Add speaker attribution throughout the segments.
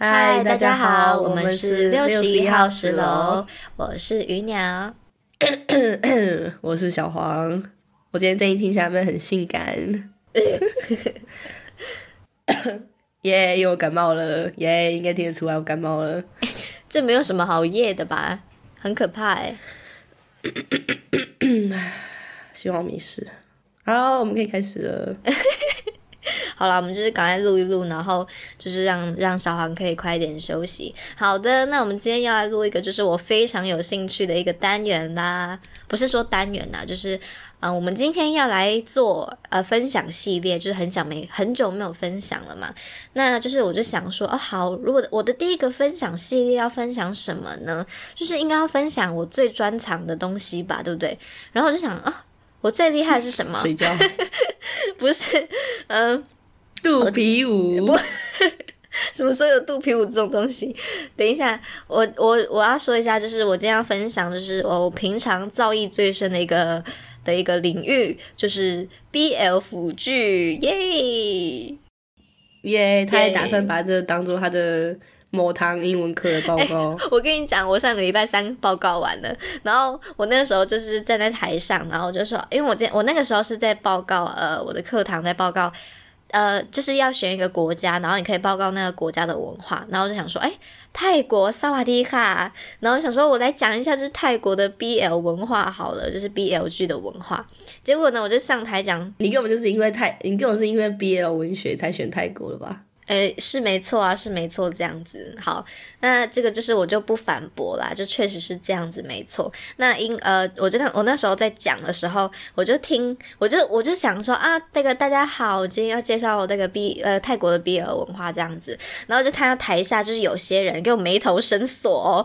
Speaker 1: 嗨，大家好，我们是六十一号
Speaker 2: 十
Speaker 1: 十楼，我是鱼鸟。
Speaker 2: 我是小黄。我今天声音听起来有没有很性感？耶，因为我感冒了，耶，应该听得出来我感冒了。
Speaker 1: 这没有什么好夜的吧？很可怕哎。
Speaker 2: 希望没事。好，我们可以开始了。
Speaker 1: 好了，我们就是赶快录一录，然后就是让让小黄可以快点休息。好的，那我们今天要来录一个就是我非常有兴趣的一个单元啦，不是说单元啦，就是嗯，我们今天要来做呃分享系列，就是很想没很久没有分享了嘛。那就是我就想说，哦好，如果我的第一个分享系列要分享什么呢？就是应该要分享我最专长的东西吧，对不对？然后我就想啊，我最厉害的是什么？
Speaker 2: 睡觉。
Speaker 1: 不是，嗯。
Speaker 2: 肚皮舞，
Speaker 1: 什么时候有肚皮舞这种东西？等一下，我我我要说一下，就是我今天要分享，就是我平常造诣最深的一个的一个领域，就是 BL 辅剧，耶
Speaker 2: 耶！他也打算把这当做他的某堂英文课的报告。
Speaker 1: 我跟你讲，我上个礼拜三报告完了，然后我那个时候就是站在台上，然后我就说，因为我今我那个时候是在报告，呃，我的课堂在报告。呃，就是要选一个国家，然后你可以报告那个国家的文化，然后就想说，哎，泰国萨瓦迪卡，然后想说我来讲一下，就是泰国的 BL 文化好了，就是 BL 剧的文化。结果呢，我就上台讲，
Speaker 2: 你根本就是因为泰，你根本是因为 BL 文学才选泰国的吧？
Speaker 1: 诶，是没错啊，是没错，这样子好。那这个就是我就不反驳啦，就确实是这样子，没错。那因呃，我觉得我那时候在讲的时候，我就听，我就我就想说啊，那个大家好，我今天要介绍那个 B 呃泰国的 BL 文化这样子。然后就看到台下就是有些人给我眉头深锁哦，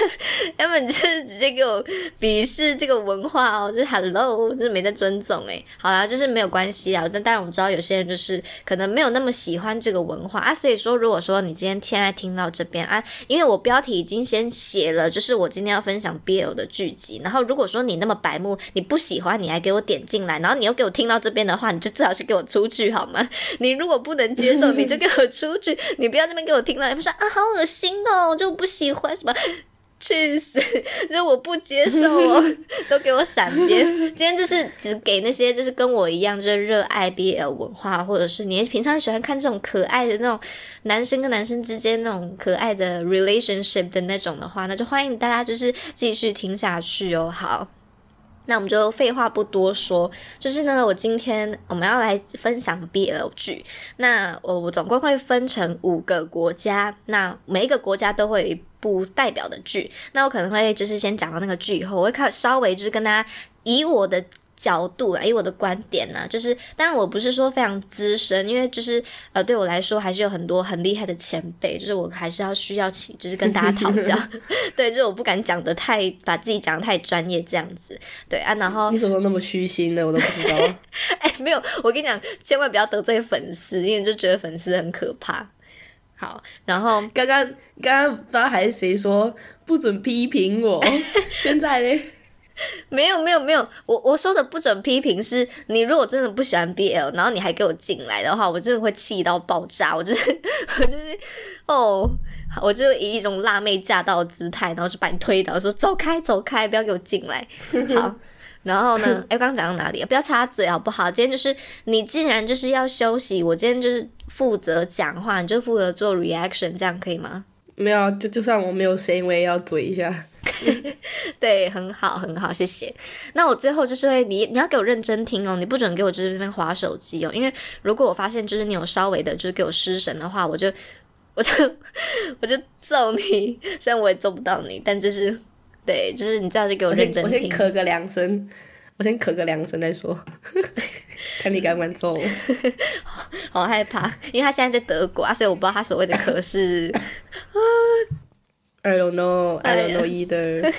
Speaker 1: 他们就是直接给我鄙视这个文化哦，就是 Hello，就是没在尊重诶。好啦，就是没有关系啊。但当然我们知道有些人就是可能没有那么喜欢这个文化啊，所以说如果说你今天现在听到这边啊。因为我标题已经先写了，就是我今天要分享 BL 的剧集。然后如果说你那么白目，你不喜欢，你还给我点进来，然后你又给我听到这边的话，你就最好是给我出去好吗？你如果不能接受，你就给我出去，你不要这边给我听到，你 不说啊，好恶心哦，就不喜欢什么。去死！就我不接受哦，都给我闪边。今天就是只给那些就是跟我一样就是热爱 BL 文化，或者是你平常喜欢看这种可爱的那种男生跟男生之间那种可爱的 relationship 的那种的话，那就欢迎大家就是继续听下去哦。好。那我们就废话不多说，就是呢，我今天我们要来分享 BL 剧。那我我总共会分成五个国家，那每一个国家都会有一部代表的剧。那我可能会就是先讲到那个剧以后，我会看稍微就是跟大家以我的。角度啊，以我的观点呢，就是当然我不是说非常资深，因为就是呃，对我来说还是有很多很厉害的前辈，就是我还是要需要请，就是跟大家讨教。对，就是我不敢讲的太把自己讲的太专业这样子。对啊，然后
Speaker 2: 你怎么那么虚心呢？我都不知道。
Speaker 1: 哎，没有，我跟你讲，千万不要得罪粉丝，因为就觉得粉丝很可怕。好，然后
Speaker 2: 刚刚刚刚不知道还是谁说不准批评我，现在呢？
Speaker 1: 没有没有没有，我我说的不准批评是，你如果真的不喜欢 BL，然后你还给我进来的话，我真的会气到爆炸。我就是我就是哦，我就以一种辣妹驾到的姿态，然后就把你推倒，说走开走开，不要给我进来。好，然后呢？哎，刚刚讲到哪里？不要插嘴好不好？今天就是你既然就是要休息，我今天就是负责讲话，你就负责做 reaction，这样可以吗？
Speaker 2: 没有，就就算我没有声音，我也要嘴一下。
Speaker 1: 对，很好，很好，谢谢。那我最后就是会，你你要给我认真听哦，你不准给我就是那边划手机哦，因为如果我发现就是你有稍微的，就是给我失神的话，我就我就 我就揍你。虽然我也揍不到你，但就是对，就是你这样就给我认真听。
Speaker 2: 我先咳个两声，我先咳个两声再说，看你敢不敢揍我。
Speaker 1: 好害怕，因为他现在在德国啊，所以我不知道他所谓的咳是啊。
Speaker 2: I don't know, I don't know either.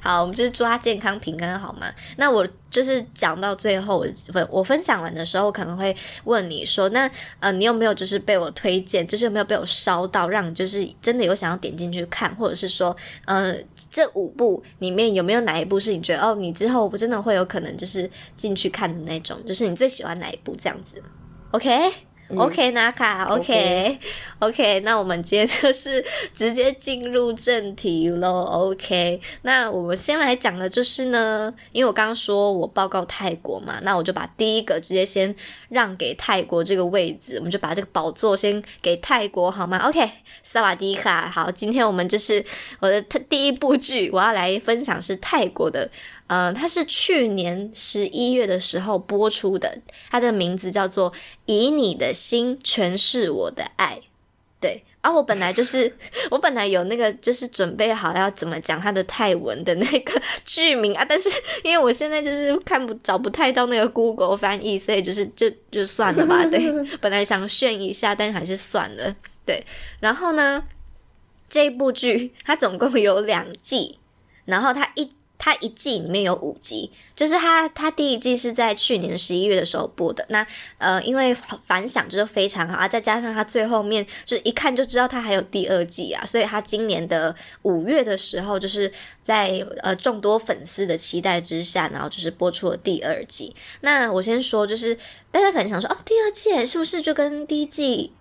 Speaker 1: 好，我们就是祝他健康平安，好吗？那我就是讲到最后，分我分享完的时候，可能会问你说，那呃，你有没有就是被我推荐，就是有没有被我烧到，让你就是真的有想要点进去看，或者是说，呃，这五部里面有没有哪一部是你觉得哦，你之后不真的会有可能就是进去看的那种，就是你最喜欢哪一部这样子？OK，OK，纳卡，OK，OK，那我们接着是直接进入正题喽。OK，那我们先来讲的就是呢，因为我刚刚说我报告泰国嘛，那我就把第一个直接先让给泰国这个位置，我们就把这个宝座先给泰国好吗？OK，萨瓦迪卡，好，今天我们就是我的第一部剧，我要来分享是泰国的。嗯，它是去年十一月的时候播出的，它的名字叫做《以你的心诠释我的爱》。对，而我本来就是 我本来有那个就是准备好要怎么讲它的泰文的那个 剧名啊，但是因为我现在就是看不找不太到那个 Google 翻译，所以就是就就算了吧。对，本来想炫一下，但还是算了。对，然后呢，这部剧它总共有两季，然后它一。它一季里面有五集，就是它它第一季是在去年十一月的时候播的。那呃，因为反响就是非常好啊，再加上它最后面就一看就知道它还有第二季啊，所以它今年的五月的时候，就是在呃众多粉丝的期待之下，然后就是播出了第二季。那我先说，就是大家可能想说，哦，第二季是不是就跟第一季？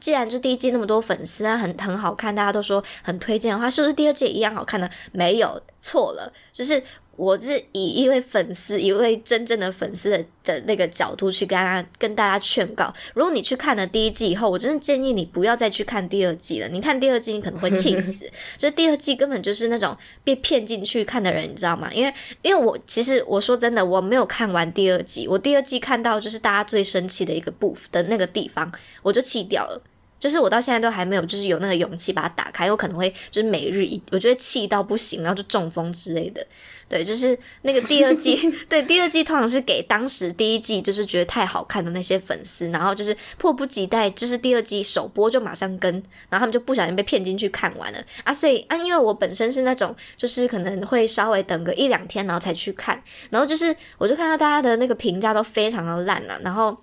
Speaker 1: 既然就第一季那么多粉丝啊，很很好看，大家都说很推荐的话，是不是第二季一样好看呢？没有错了，就是我是以一位粉丝，一位真正的粉丝的的那个角度去跟大家跟大家劝告。如果你去看了第一季以后，我真的建议你不要再去看第二季了。你看第二季，你可能会气死。就第二季根本就是那种被骗进去看的人，你知道吗？因为因为我其实我说真的，我没有看完第二季，我第二季看到就是大家最生气的一个部分的那个地方，我就气掉了。就是我到现在都还没有，就是有那个勇气把它打开，有可能会就是每日一，我觉得气到不行，然后就中风之类的。对，就是那个第二季，对第二季通常是给当时第一季就是觉得太好看的那些粉丝，然后就是迫不及待，就是第二季首播就马上跟，然后他们就不小心被骗进去看完了啊。所以啊，因为我本身是那种就是可能会稍微等个一两天然后才去看，然后就是我就看到大家的那个评价都非常的烂了，然后。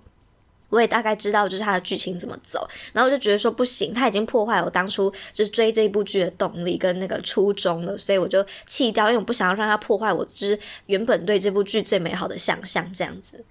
Speaker 1: 我也大概知道，就是它的剧情怎么走，然后我就觉得说不行，他已经破坏我当初就是追这一部剧的动力跟那个初衷了，所以我就弃掉，因为我不想要让他破坏我就是原本对这部剧最美好的想象，这样子。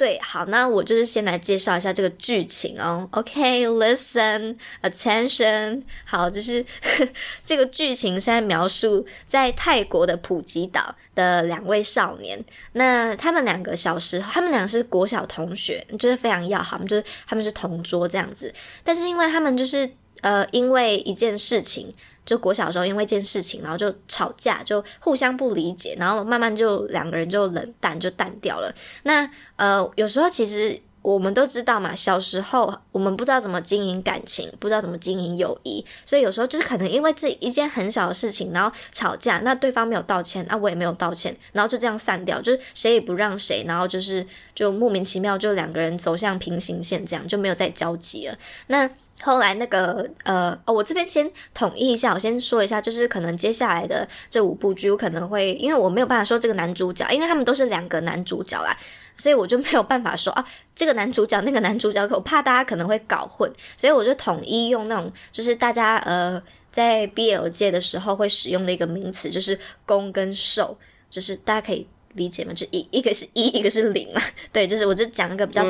Speaker 1: 对，好，那我就是先来介绍一下这个剧情哦。OK，listen attention，好，就是 这个剧情现在描述在泰国的普吉岛的两位少年，那他们两个小时候，他们俩是国小同学，就是非常要好，就是他们是同桌这样子，但是因为他们就是呃，因为一件事情。就国小的时候，因为一件事情，然后就吵架，就互相不理解，然后慢慢就两个人就冷淡，就淡掉了。那呃，有时候其实我们都知道嘛，小时候我们不知道怎么经营感情，不知道怎么经营友谊，所以有时候就是可能因为这一件很小的事情，然后吵架，那对方没有道歉，那我也没有道歉，然后就这样散掉，就是谁也不让谁，然后就是就莫名其妙就两个人走向平行线，这样就没有再交集了。那。后来那个呃哦，我这边先统一一下，我先说一下，就是可能接下来的这五部剧，我可能会因为我没有办法说这个男主角，因为他们都是两个男主角啦，所以我就没有办法说啊这个男主角那个男主角，我怕大家可能会搞混，所以我就统一用那种就是大家呃在 BL 界的时候会使用的一个名词，就是攻跟受，就是大家可以。理解吗？就一一个是一，一个是零嘛。对，就是我就讲一个比较，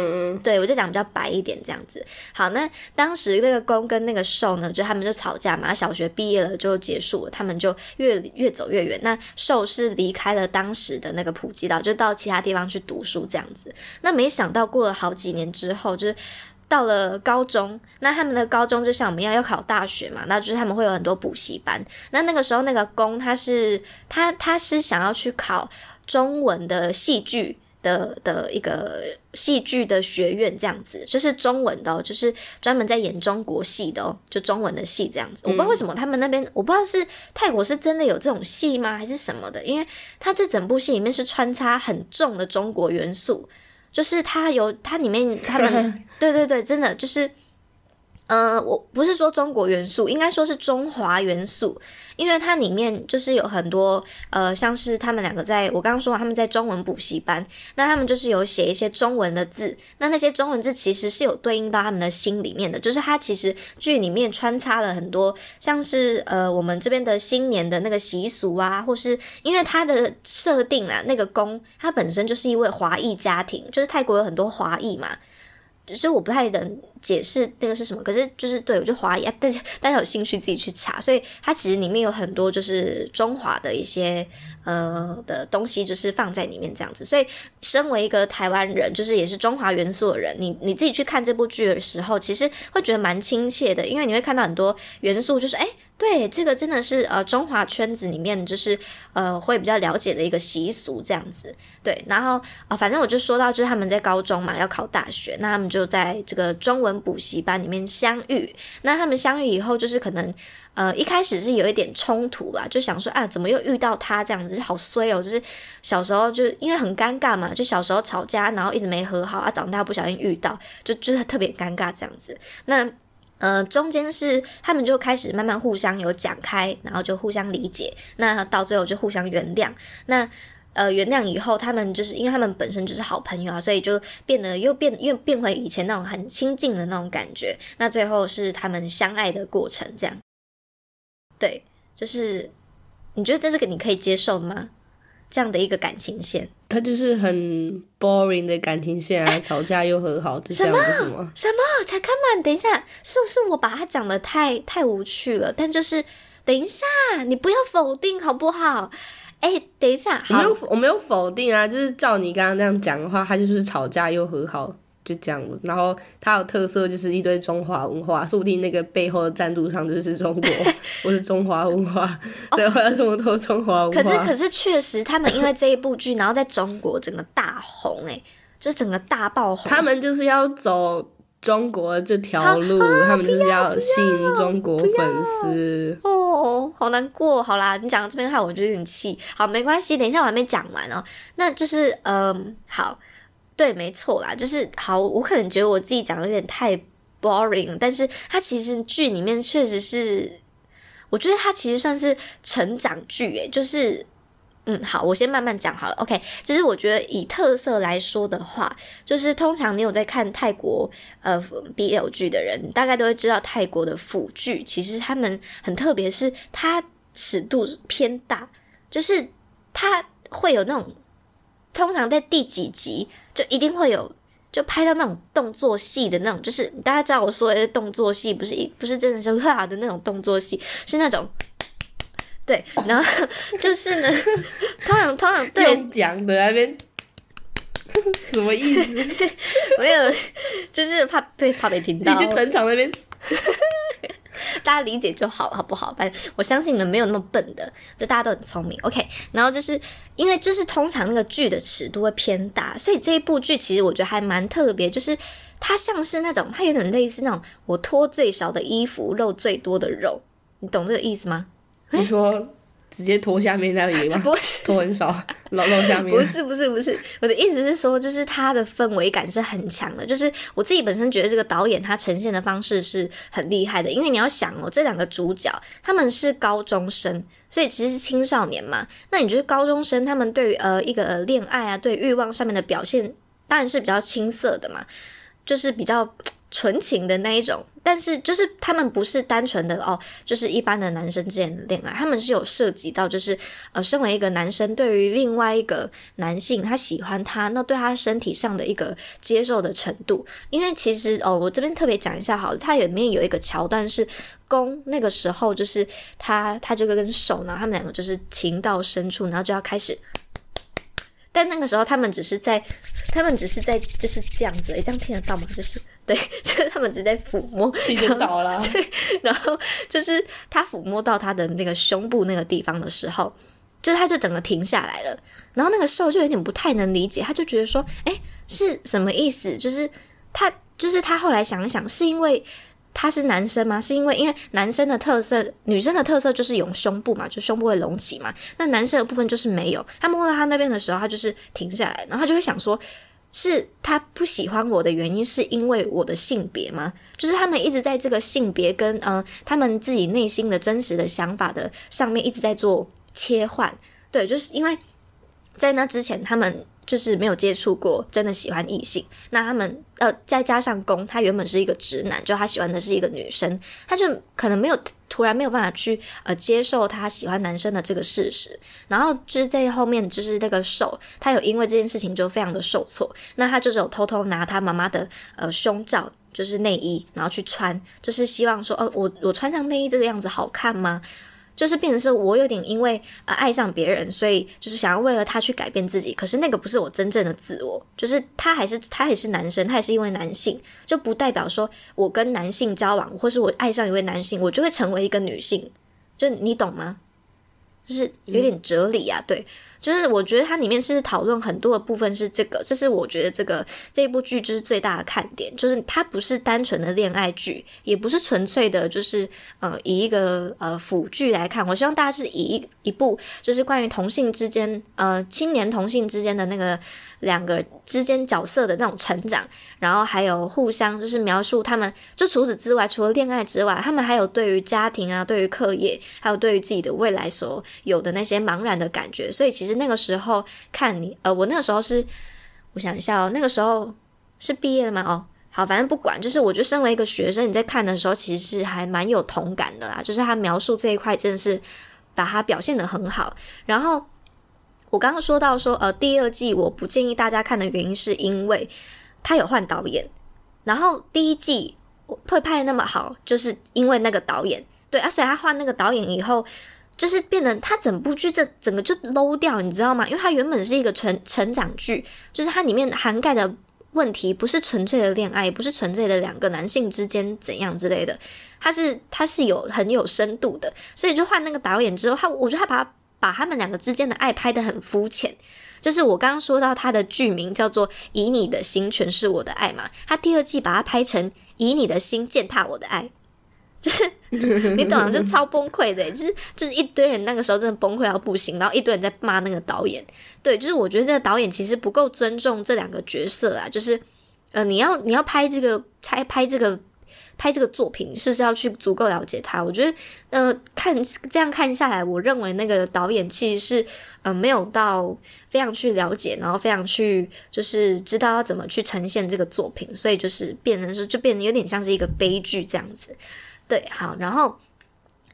Speaker 1: 对我就讲比较白一点这样子。好，那当时那个公跟那个受呢，就他们就吵架嘛。小学毕业了就结束了，他们就越越走越远。那受是离开了当时的那个普吉岛，就到其他地方去读书这样子。那没想到过了好几年之后，就是到了高中。那他们的高中就像我们一样要考大学嘛，那就是他们会有很多补习班。那那个时候那个公他是他他是想要去考。中文的戏剧的的一个戏剧的学院这样子，就是中文的，就是专门在演中国戏的哦，就中文的戏这样子。我不知道为什么他们那边，我不知道是泰国是真的有这种戏吗，还是什么的？因为他这整部戏里面是穿插很重的中国元素，就是它有它里面他们 对对对，真的就是。呃，我不是说中国元素，应该说是中华元素，因为它里面就是有很多呃，像是他们两个在我刚刚说他们在中文补习班，那他们就是有写一些中文的字，那那些中文字其实是有对应到他们的心里面的，就是它其实剧里面穿插了很多像是呃我们这边的新年的那个习俗啊，或是因为它的设定啊，那个宫它本身就是一位华裔家庭，就是泰国有很多华裔嘛。就是我不太能解释那个是什么，可是就是对我就怀疑，但是大家有兴趣自己去查，所以它其实里面有很多就是中华的一些呃的东西，就是放在里面这样子。所以身为一个台湾人，就是也是中华元素的人，你你自己去看这部剧的时候，其实会觉得蛮亲切的，因为你会看到很多元素，就是哎。对，这个真的是呃中华圈子里面就是呃会比较了解的一个习俗这样子。对，然后啊，反正我就说到，就是他们在高中嘛要考大学，那他们就在这个中文补习班里面相遇。那他们相遇以后，就是可能呃一开始是有一点冲突吧，就想说啊，怎么又遇到他这样子，就好衰哦！就是小时候就因为很尴尬嘛，就小时候吵架，然后一直没和好啊，长大不小心遇到，就就是特别尴尬这样子。那。呃，中间是他们就开始慢慢互相有讲开，然后就互相理解，那到最后就互相原谅。那呃，原谅以后，他们就是因为他们本身就是好朋友啊，所以就变得又变又变回以前那种很亲近的那种感觉。那最后是他们相爱的过程，这样。对，就是你觉得这是个你可以接受吗？这样的一个感情线，
Speaker 2: 他就是很 boring 的感情线啊，吵架又和好，就这样子吗？
Speaker 1: 什么？才看嘛？等一下，是不是我把他讲的太太无趣了？但就是等一下，你不要否定好不好？哎，等一下，
Speaker 2: 我没有我没有否定啊，就是照你刚刚那样讲的话，他就是吵架又和好。就这样，然后它有特色，就是一堆中华文化，说不定那个背后的赞助商就是中国，我是中华文化，对，会有这么多中华文
Speaker 1: 化。可是，可是确实，他们因为这一部剧，然后在中国整个大红，哎，就整个大爆红。
Speaker 2: 他们就是要走中国这条路，他们就是要吸引中国粉丝。
Speaker 1: 哦，好难过。好啦，你讲到这边的话，我就有点气。好，没关系，等一下我还没讲完哦。那就是，嗯，好。对，没错啦，就是好。我可能觉得我自己讲的有点太 boring，但是它其实剧里面确实是，我觉得它其实算是成长剧，诶，就是，嗯，好，我先慢慢讲好了。OK，其实我觉得以特色来说的话，就是通常你有在看泰国呃 BL 剧的人，大概都会知道泰国的腐剧，其实他们很特别，是它尺度偏大，就是它会有那种，通常在第几集。就一定会有，就拍到那种动作戏的那种，就是大家知道我说的动作戏，不是一不是真的是哈的那种动作戏，是那种，对，然后就是呢，通常通常对
Speaker 2: 讲的那边 什么意思？
Speaker 1: 没有，就是怕被怕被听到，
Speaker 2: 你就整场那边。
Speaker 1: 大家理解就好了，好不好？反正我相信你们没有那么笨的，就大家都很聪明。OK，然后就是因为就是通常那个剧的尺度会偏大，所以这一部剧其实我觉得还蛮特别，就是它像是那种它有点类似那种我脱最少的衣服露最多的肉，你懂这个意思吗？
Speaker 2: 你说。直接脱下面那里吗？
Speaker 1: 不是，
Speaker 2: 脱很少，露露下面。
Speaker 1: 不是不是不是，我的意思是说，就是它的氛围感是很强的。就是我自己本身觉得这个导演他呈现的方式是很厉害的，因为你要想哦，这两个主角他们是高中生，所以其实是青少年嘛。那你觉得高中生他们对于呃一个恋爱啊，对欲望上面的表现，当然是比较青涩的嘛，就是比较。纯情的那一种，但是就是他们不是单纯的哦，就是一般的男生之间的恋爱，他们是有涉及到，就是呃，身为一个男生对于另外一个男性，他喜欢他，那对他身体上的一个接受的程度。因为其实哦，我这边特别讲一下好了，它里面有一个桥段是攻那个时候，就是他他这个跟手呢，他们两个就是情到深处，然后就要开始。但那个时候，他们只是在，他们只是在，就是这样子，这样听得到吗？就是对，就是他们直接抚摸，
Speaker 2: 听得到了。
Speaker 1: 对，然后就是他抚摸到他的那个胸部那个地方的时候，就他就整个停下来了。然后那个时候就有点不太能理解，他就觉得说，哎，是什么意思？就是他，就是他后来想一想，是因为。他是男生吗？是因为因为男生的特色，女生的特色就是有胸部嘛，就胸部会隆起嘛。那男生的部分就是没有。他摸到他那边的时候，他就是停下来，然后他就会想说，是他不喜欢我的原因是因为我的性别吗？就是他们一直在这个性别跟呃他们自己内心的真实的想法的上面一直在做切换。对，就是因为在那之前他们。就是没有接触过真的喜欢异性。那他们呃再加上公，他原本是一个直男，就他喜欢的是一个女生，他就可能没有突然没有办法去呃接受他喜欢男生的这个事实。然后就是在后面就是那个受，他有因为这件事情就非常的受挫，那他就是有偷偷拿他妈妈的呃胸罩。就是内衣，然后去穿，就是希望说，哦，我我穿上内衣这个样子好看吗？就是变成是我有点因为呃爱上别人，所以就是想要为了他去改变自己。可是那个不是我真正的自我，就是他还是他还是男生，他还是因为男性，就不代表说我跟男性交往，或是我爱上一位男性，我就会成为一个女性。就你懂吗？就是有点哲理啊，对。就是我觉得它里面是讨论很多的部分是这个，这是我觉得这个这一部剧就是最大的看点，就是它不是单纯的恋爱剧，也不是纯粹的，就是呃以一个呃腐剧来看。我希望大家是以一一部就是关于同性之间呃青年同性之间的那个。两个之间角色的那种成长，然后还有互相就是描述他们，就除此之外，除了恋爱之外，他们还有对于家庭啊，对于课业，还有对于自己的未来所有的那些茫然的感觉。所以其实那个时候看你，呃，我那个时候是，我想一下哦，那个时候是毕业了吗？哦，好，反正不管，就是我觉得身为一个学生，你在看的时候其实是还蛮有同感的啦。就是他描述这一块真的是把它表现的很好，然后。我刚刚说到说，呃，第二季我不建议大家看的原因，是因为他有换导演，然后第一季会拍那么好，就是因为那个导演，对，而且他换那个导演以后，就是变得他整部剧这整个就 low 掉，你知道吗？因为它原本是一个成成长剧，就是它里面涵盖的问题不是纯粹的恋爱，也不是纯粹的两个男性之间怎样之类的，它是它是有很有深度的，所以就换那个导演之后，他我觉得他把。把他们两个之间的爱拍得很肤浅，就是我刚刚说到他的剧名叫做《以你的心诠释我的爱》嘛，他第二季把它拍成《以你的心践踏我的爱》，就是 你懂，就超崩溃的，就是就是一堆人那个时候真的崩溃到不行，然后一堆人在骂那个导演，对，就是我觉得这个导演其实不够尊重这两个角色啊，就是呃，你要你要拍这个拍拍这个。拍这个作品是不是要去足够了解他？我觉得，呃，看这样看下来，我认为那个导演其实是，呃，没有到非常去了解，然后非常去就是知道要怎么去呈现这个作品，所以就是变成说，就变得有点像是一个悲剧这样子。对，好，然后，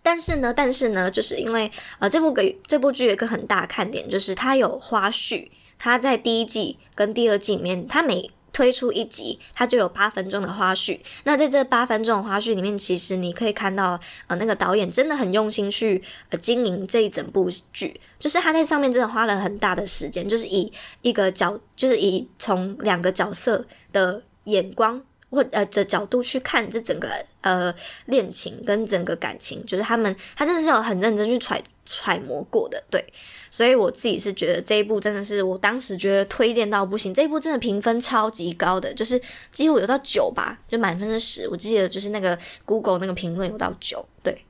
Speaker 1: 但是呢，但是呢，就是因为呃，这部给这部剧有一个很大的看点，就是它有花絮，它在第一季跟第二季里面，它每推出一集，它就有八分钟的花絮。那在这八分钟的花絮里面，其实你可以看到，呃，那个导演真的很用心去呃经营这一整部剧，就是他在上面真的花了很大的时间，就是以一个角，就是以从两个角色的眼光或呃的角度去看这整个呃恋情跟整个感情，就是他们他真的是有很认真去揣揣摩过的，对。所以我自己是觉得这一部真的是我当时觉得推荐到不行，这一部真的评分超级高的，就是几乎有到九吧，就满分是十。我记得就是那个 Google 那个评论有到九，对。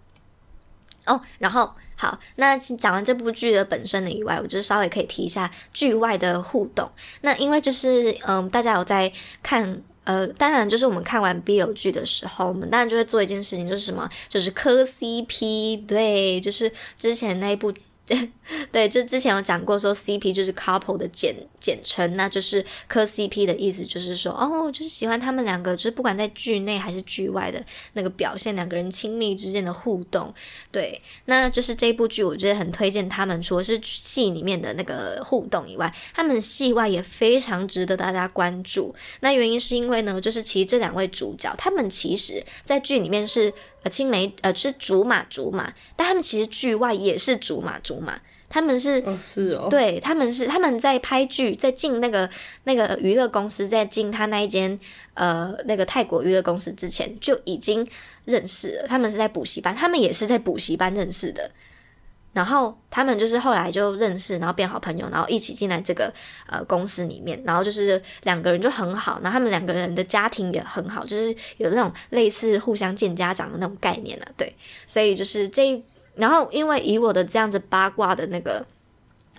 Speaker 1: 哦，然后好，那讲完这部剧的本身的以外，我就稍微可以提一下剧外的互动。那因为就是嗯，大家有在看，呃，当然就是我们看完 BL 剧的时候，我们当然就会做一件事情，就是什么，就是磕 CP，对，就是之前那一部。对，就之前有讲过，说 CP 就是 couple 的简简称，那就是磕 CP 的意思，就是说哦，就是喜欢他们两个，就是不管在剧内还是剧外的那个表现，两个人亲密之间的互动。对，那就是这部剧，我觉得很推荐他们，除了是戏里面的那个互动以外，他们戏外也非常值得大家关注。那原因是因为呢，就是其实这两位主角，他们其实在剧里面是。青梅呃是竹马竹马，但他们其实剧外也是竹马竹马，他们是
Speaker 2: 哦是哦，
Speaker 1: 对他们是他们在拍剧，在进那个那个娱乐公司，在进他那一间呃那个泰国娱乐公司之前就已经认识了，他们是在补习班，他们也是在补习班认识的。然后他们就是后来就认识，然后变好朋友，然后一起进来这个呃公司里面，然后就是两个人就很好，然后他们两个人的家庭也很好，就是有那种类似互相见家长的那种概念啊，对，所以就是这，然后因为以我的这样子八卦的那个。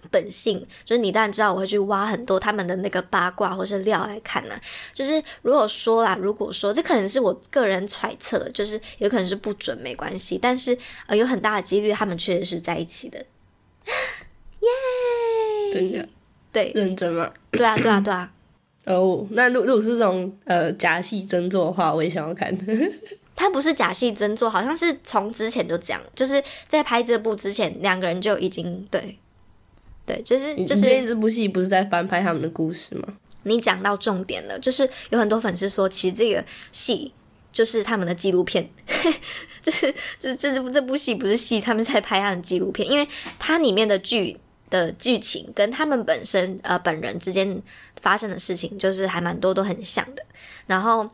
Speaker 1: 本性就是你当然知道我会去挖很多他们的那个八卦或是料来看呢。就是如果说啦，如果说这可能是我个人揣测，就是有可能是不准，没关系。但是呃，有很大的几率他们确实是在一起的，耶！
Speaker 2: 真的。
Speaker 1: 对
Speaker 2: 认真吗？
Speaker 1: 对啊对啊对啊，
Speaker 2: 哦，那如如果是这种呃假戏真做的话，我也想要看。
Speaker 1: 他不是假戏真做，好像是从之前就这样，就是在拍这部之前，两个人就已经对对，就是就是
Speaker 2: 这部戏不是在翻拍他们的故事吗？
Speaker 1: 你讲到重点了，就是有很多粉丝说，其实这个戏就是他们的纪录片，就是这这这部这部戏不是戏，他们在拍他的纪录片，因为它里面的剧的剧情跟他们本身呃本人之间发生的事情，就是还蛮多都很像的。然后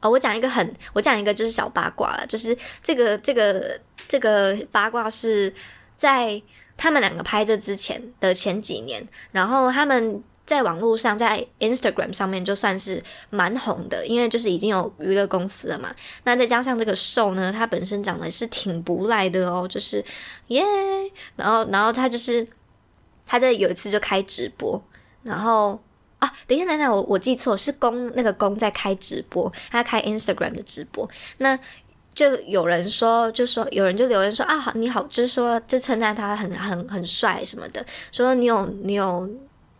Speaker 1: 呃，我讲一个很，我讲一个就是小八卦了，就是这个这个这个八卦是在他们两个拍这之前的前几年，然后他们在网络上，在 Instagram 上面就算是蛮红的，因为就是已经有娱乐公司了嘛。那再加上这个瘦呢，他本身长得是挺不赖的哦，就是耶。然后，然后他就是他在有一次就开直播，然后啊，等一下，等一下，我我记错，是公那个公在开直播，他开 Instagram 的直播，那。就有人说，就说有人就留言说啊，好你好，就是说就称赞他很很很帅什么的，说你有你有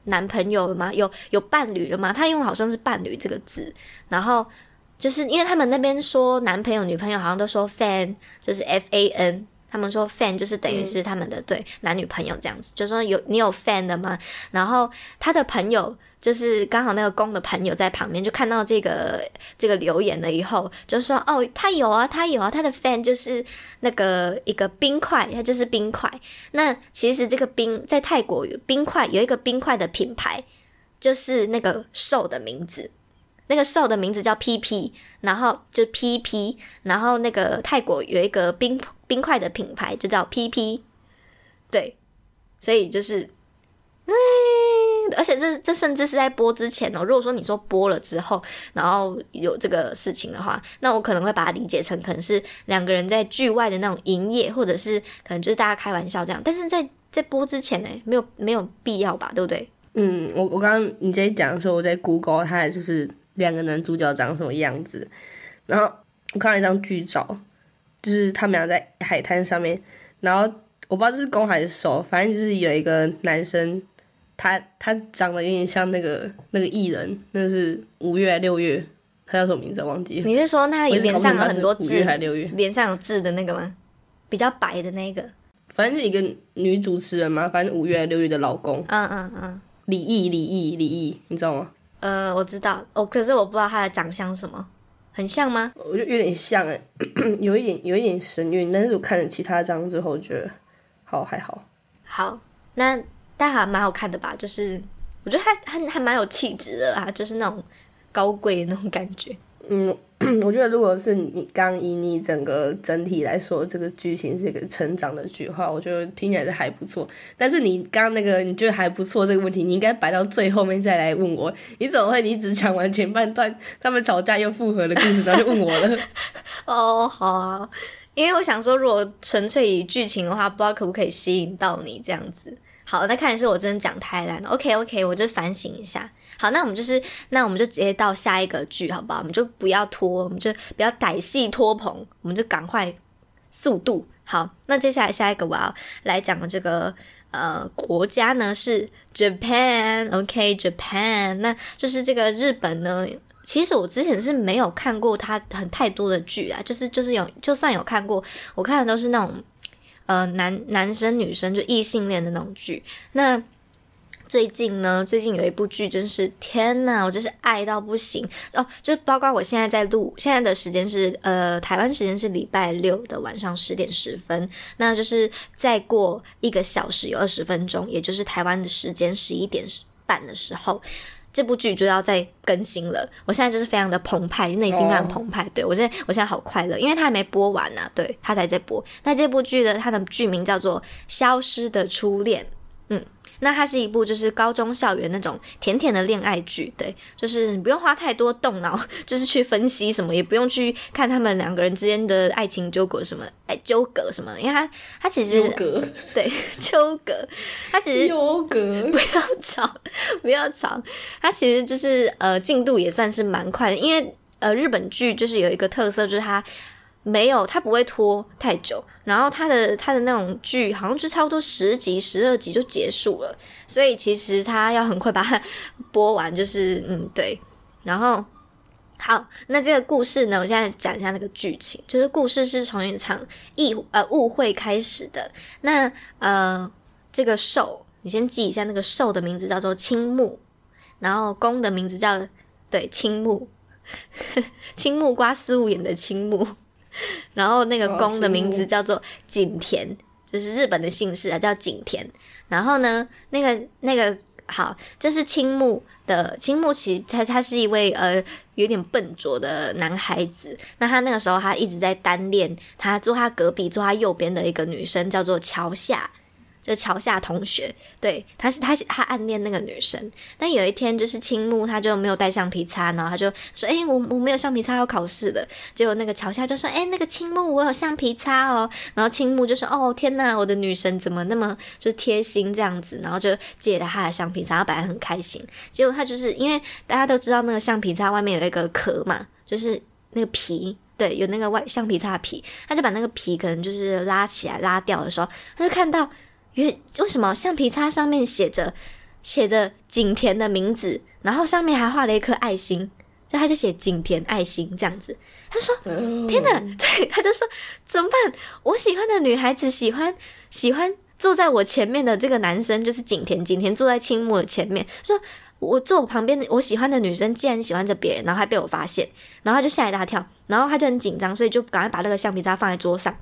Speaker 1: 男朋友了吗？有有伴侣了吗？他用的好像是伴侣这个字，然后就是因为他们那边说男朋友女朋友好像都说 fan，就是 F A N，他们说 fan 就是等于是他们的、对男女朋友这样子，就说有你有 fan 的吗？然后他的朋友。就是刚好那个公的朋友在旁边，就看到这个这个留言了以后，就说哦，他有啊，他有啊，他的 fan 就是那个一个冰块，它就是冰块。那其实这个冰在泰国有冰块有一个冰块的品牌，就是那个兽的名字，那个兽的名字叫 PP，然后就 PP，然后那个泰国有一个冰冰块的品牌就叫 PP，对，所以就是。而且这这甚至是在播之前哦。如果说你说播了之后，然后有这个事情的话，那我可能会把它理解成可能是两个人在剧外的那种营业，或者是可能就是大家开玩笑这样。但是在在播之前呢，没有没有必要吧，对不对？
Speaker 2: 嗯，我我刚刚你在讲的时候，我在 Google 它就是两个男主角长什么样子，然后我看了一张剧照，就是他们俩在海滩上面，然后我不知道这是公还是受，反正就是有一个男生。他他长得有点像那个那个艺人，那是五月六月，他叫什么名字？忘记了。
Speaker 1: 你是说他脸上有很多痣？
Speaker 2: 还六月？
Speaker 1: 脸上有痣的那个吗？比较白的那个。
Speaker 2: 反正就一个女主持人嘛，反正五月六月的老公。
Speaker 1: 嗯嗯嗯。
Speaker 2: 李毅，李毅，李毅，你知道吗？
Speaker 1: 呃，我知道，哦，可是我不知道他的长相什么，很像吗？
Speaker 2: 我觉得有点像哎，有一点有一点神韵，但是我看了其他张之后，觉得好还好。
Speaker 1: 好，那。但还蛮好看的吧，就是我觉得还还还蛮有气质的啊，就是那种高贵的那种感觉。
Speaker 2: 嗯，我觉得如果是你刚以你整个整体来说，这个剧情是一个成长的剧的话，我觉得听起来是还不错。但是你刚刚那个你觉得还不错这个问题，你应该摆到最后面再来问我。你怎么会你只讲完前半段他们吵架又复合的故事，然后就问我了？
Speaker 1: 哦，好啊，因为我想说，如果纯粹以剧情的话，不知道可不可以吸引到你这样子。好，那看来是我真的讲太烂了。OK OK，我就反省一下。好，那我们就是，那我们就直接到下一个剧，好不好？我们就不要拖，我们就不要歹戏拖棚，我们就赶快速度。好，那接下来下一个我要来讲的这个呃国家呢是 Japan。OK，Japan，那就是这个日本呢。其实我之前是没有看过它很太多的剧啊，就是就是有，就算有看过，我看的都是那种。呃，男男生女生就异性恋的那种剧。那最近呢，最近有一部剧，真是天呐，我真是爱到不行哦！就包括我现在在录，现在的时间是呃，台湾时间是礼拜六的晚上十点十分，那就是再过一个小时有二十分钟，也就是台湾的时间十一点半的时候。这部剧就要再更新了，我现在就是非常的澎湃，内心非常澎湃。对我现在，我现在好快乐，因为它还没播完呢，对，它才在播。那这部剧的它的剧名叫做《消失的初恋》，嗯。那它是一部就是高中校园那种甜甜的恋爱剧，对，就是你不用花太多动脑，就是去分析什么，也不用去看他们两个人之间的爱情纠葛什么，哎，纠葛什么，因为它它其实
Speaker 2: 纠葛，
Speaker 1: 对，纠葛，它其实
Speaker 2: 纠葛，
Speaker 1: 不要吵，不要吵，它其实就是呃进度也算是蛮快的，因为呃日本剧就是有一个特色，就是它没有，它不会拖太久，然后它的它的那种剧好像就差不多十集、十二集就结束了，所以其实它要很快把它播完，就是嗯对，然后好，那这个故事呢，我现在讲一下那个剧情，就是故事是从一场意呃误会开始的，那呃这个兽，你先记一下那个兽的名字叫做青木，然后公的名字叫对青木，青木瓜丝五眼的青木。然后那个宫的名字叫做景田，就是日本的姓氏啊，叫景田。然后呢，那个那个好，就是青木的青木，其实他他是一位呃有点笨拙的男孩子。那他那个时候他一直在单恋他坐他隔壁坐他右边的一个女生，叫做桥下。就桥下同学，对，他是他他暗恋那个女生，但有一天就是青木他就没有带橡皮擦，然后他就说，哎，我我没有橡皮擦要考试了。结果那个桥下就说，哎，那个青木我有橡皮擦哦。然后青木就说，哦天呐，我的女神怎么那么就是贴心这样子，然后就借了他的橡皮擦，他本来很开心。结果他就是因为大家都知道那个橡皮擦外面有一个壳嘛，就是那个皮，对，有那个外橡皮擦皮，他就把那个皮可能就是拉起来拉掉的时候，他就看到。因为为什么橡皮擦上面写着写着景田的名字，然后上面还画了一颗爱心，就他就写景田爱心这样子。他说：“天哪！”对，他就说：“怎么办？我喜欢的女孩子喜欢喜欢坐在我前面的这个男生就是景田，景田坐在青木的前面。说我坐我旁边的我喜欢的女生竟然喜欢着别人，然后还被我发现，然后他就吓一大跳，然后他就很紧张，所以就赶快把那个橡皮擦放在桌上。”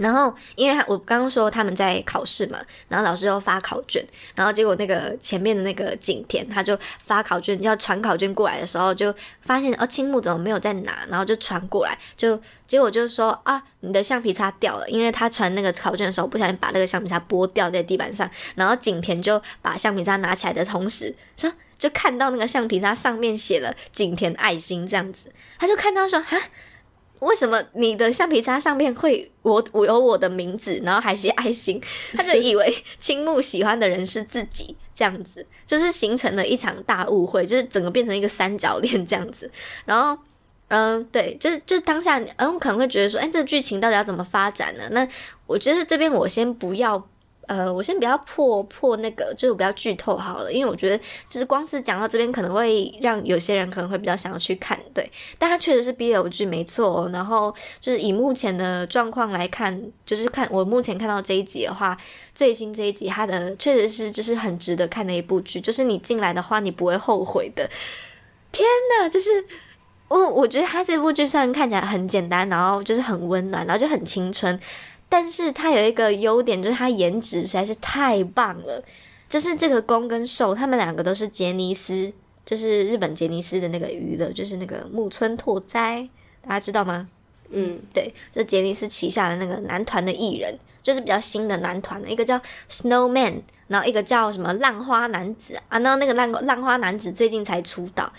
Speaker 1: 然后，因为他我刚刚说他们在考试嘛，然后老师又发考卷，然后结果那个前面的那个景田他就发考卷要传考卷过来的时候，就发现哦青木怎么没有在拿，然后就传过来，就结果就是说啊你的橡皮擦掉了，因为他传那个考卷的时候不小心把那个橡皮擦拨掉在地板上，然后景田就把橡皮擦拿起来的同时，说就看到那个橡皮擦上面写了景田爱心这样子，他就看到说啊。为什么你的橡皮擦上面会我我有我的名字，然后还写爱心？他就以为青木喜欢的人是自己，这样子就是形成了一场大误会，就是整个变成一个三角恋这样子。然后，嗯，对，就是就当下，嗯，可能会觉得说，哎，这个剧情到底要怎么发展呢？那我觉得这边我先不要。呃，我先不要破破那个，就是不要剧透好了，因为我觉得就是光是讲到这边，可能会让有些人可能会比较想要去看，对。但它确实是 BL 剧没错，然后就是以目前的状况来看，就是看我目前看到这一集的话，最新这一集它的确实是就是很值得看的一部剧，就是你进来的话你不会后悔的。天呐，就是我我觉得它这部剧虽然看起来很简单，然后就是很温暖，然后就很青春。但是他有一个优点，就是他颜值实在是太棒了。就是这个攻跟受，他们两个都是杰尼斯，就是日本杰尼斯的那个娱乐，就是那个木村拓哉，大家知道吗？
Speaker 2: 嗯，
Speaker 1: 对，就杰尼斯旗下的那个男团的艺人，就是比较新的男团，一个叫 Snowman，然后一个叫什么浪花男子啊，然后那个浪浪花男子最近才出道，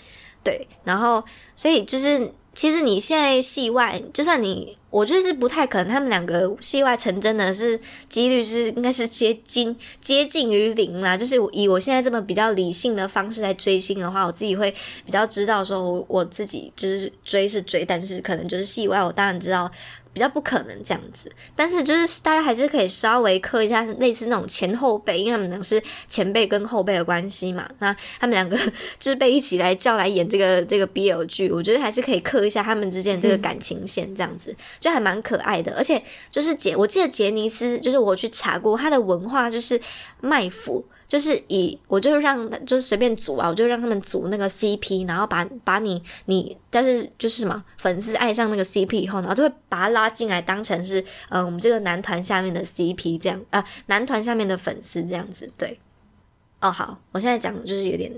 Speaker 1: 对，然后所以就是。其实你现在戏外，就算你，我觉得是不太可能，他们两个戏外成真的是几率是应该是接近接近于零啦。就是以我现在这么比较理性的方式来追星的话，我自己会比较知道说，我我自己就是追是追，但是可能就是戏外，我当然知道。比较不可能这样子，但是就是大家还是可以稍微磕一下类似那种前后辈，因为他们俩是前辈跟后辈的关系嘛。那他们两个 就是被一起来叫来演这个这个 BL 剧，我觉得还是可以磕一下他们之间这个感情线，这样子就还蛮可爱的。而且就是杰，我记得杰尼斯就是我去查过，他的文化就是卖腐。就是以我就让就是随便组啊，我就让他们组那个 CP，然后把把你你但是就是什么粉丝爱上那个 CP 以后，然后就会把他拉进来当成是呃我们这个男团下面的 CP 这样啊男团下面的粉丝这样子对哦好，我现在讲的就是有点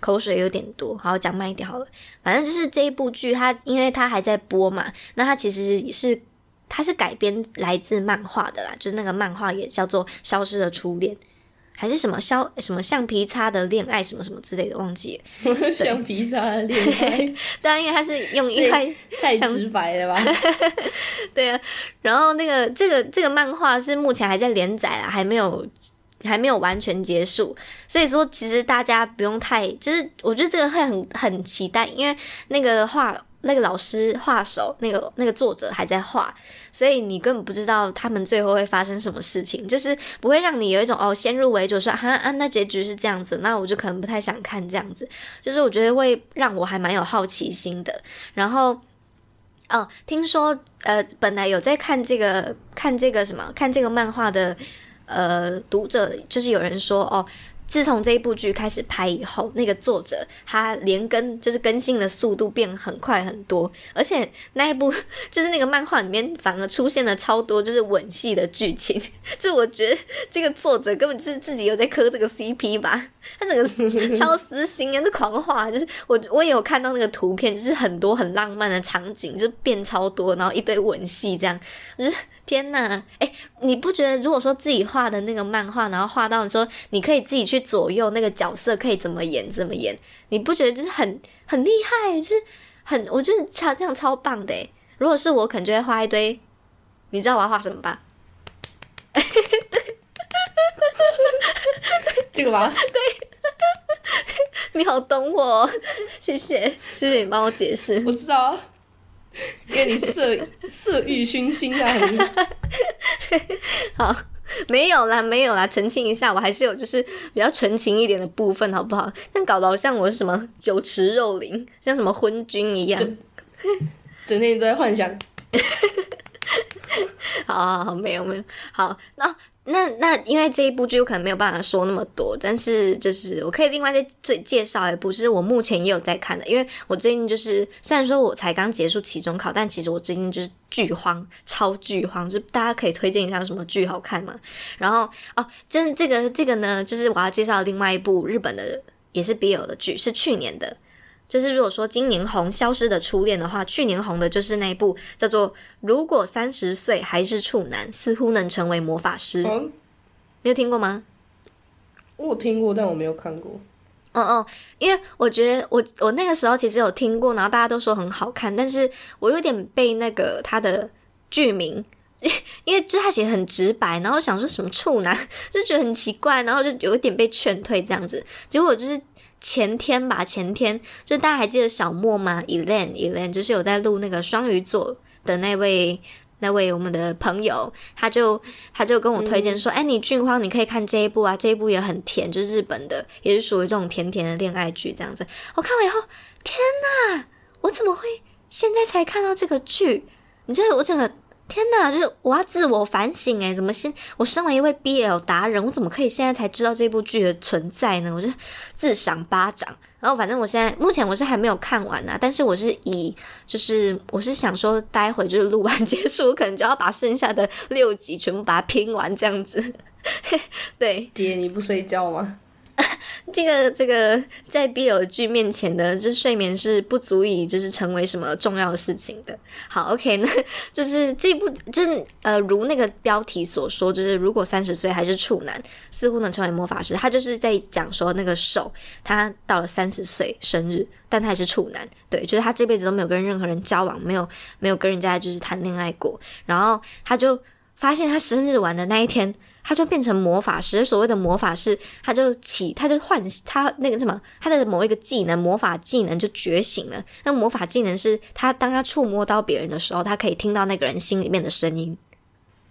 Speaker 1: 口水有点多，好讲慢一点好了。反正就是这一部剧它因为它还在播嘛，那它其实是它是改编来自漫画的啦，就是那个漫画也叫做《消失的初恋》。还是什么削什么橡皮擦的恋爱什么什么之类的，忘记
Speaker 2: 了。橡皮擦的恋爱，
Speaker 1: 对，因为它是用一块
Speaker 2: 太直白了吧？
Speaker 1: 对啊，然后那个这个这个漫画是目前还在连载啦，还没有还没有完全结束，所以说其实大家不用太，就是我觉得这个会很很期待，因为那个画那个老师画手，那个那个作者还在画，所以你根本不知道他们最后会发生什么事情，就是不会让你有一种哦先入为主说哈啊那结局是这样子，那我就可能不太想看这样子，就是我觉得会让我还蛮有好奇心的。然后哦，听说呃本来有在看这个看这个什么看这个漫画的呃读者，就是有人说哦。自从这一部剧开始拍以后，那个作者他连更就是更新的速度变很快很多，而且那一部就是那个漫画里面反而出现了超多就是吻戏的剧情，就我觉得这个作者根本就是自己有在磕这个 CP 吧，他整个 超私心啊，这狂画，就是我我也有看到那个图片，就是很多很浪漫的场景就变超多，然后一堆吻戏这样，就是。天呐，哎，你不觉得如果说自己画的那个漫画，然后画到你说你可以自己去左右那个角色可以怎么演怎么演，你不觉得就是很很厉害，是很我觉得超这样超棒的。如果是我，可能就会画一堆，你知道我要画什么吧？
Speaker 2: 这个吗？
Speaker 1: 对，你好懂我，谢谢谢谢你帮我解释，
Speaker 2: 我知道。因为你色色欲熏心啊！
Speaker 1: 好，没有啦，没有啦，澄清一下，我还是有就是比较纯情一点的部分，好不好？但搞得好像我是什么酒池肉林，像什么昏君一样，
Speaker 2: 整天都在幻想。
Speaker 1: 好好好，没有没有，好那。那那因为这一部剧我可能没有办法说那么多，但是就是我可以另外再最介绍一部，是我目前也有在看的，因为我最近就是虽然说我才刚结束期中考，但其实我最近就是剧荒，超剧荒，就大家可以推荐一下什么剧好看嘛？然后哦，真这个这个呢，就是我要介绍另外一部日本的也是 BL 的剧，是去年的。就是如果说今年红《消失的初恋》的话，去年红的就是那部叫做《如果三十岁还是处男，似乎能成为魔法师》。你有听过吗？
Speaker 2: 我听过，但我没有看过。
Speaker 1: 哦哦，因为我觉得我我那个时候其实有听过，然后大家都说很好看，但是我有点被那个他的剧名，因为就他写很直白，然后想说什么处男，就觉得很奇怪，然后就有一点被劝退这样子。结果就是。前天吧，前天就大家还记得小莫吗？Elaine，Elaine 就是有在录那个双鱼座的那位那位我们的朋友，他就他就跟我推荐说，哎，你俊荒你可以看这一部啊，这一部也很甜，就是日本的，也是属于这种甜甜的恋爱剧这样子。我看完以后，天哪，我怎么会现在才看到这个剧？你知道我整个。天呐，就是我要自我反省诶，怎么先我身为一位 BL 达人，我怎么可以现在才知道这部剧的存在呢？我就自赏巴掌。然后反正我现在目前我是还没有看完啊，但是我是以就是我是想说，待会就是录完结束，可能就要把剩下的六集全部把它拼完这样子。对，
Speaker 2: 爹，你不睡觉吗？
Speaker 1: 这个这个在 BL 剧面前的，就是睡眠是不足以就是成为什么重要的事情的。好，OK，那就是这部就是呃，如那个标题所说，就是如果三十岁还是处男，似乎能成为魔法师。他就是在讲说那个手，他到了三十岁生日，但他还是处男。对，就是他这辈子都没有跟任何人交往，没有没有跟人家就是谈恋爱过。然后他就发现他生日完的那一天。他就变成魔法师，所谓的魔法师，他就起，他就唤他那个什么，他的某一个技能，魔法技能就觉醒了。那魔法技能是他当他触摸到别人的时候，他可以听到那个人心里面的声音。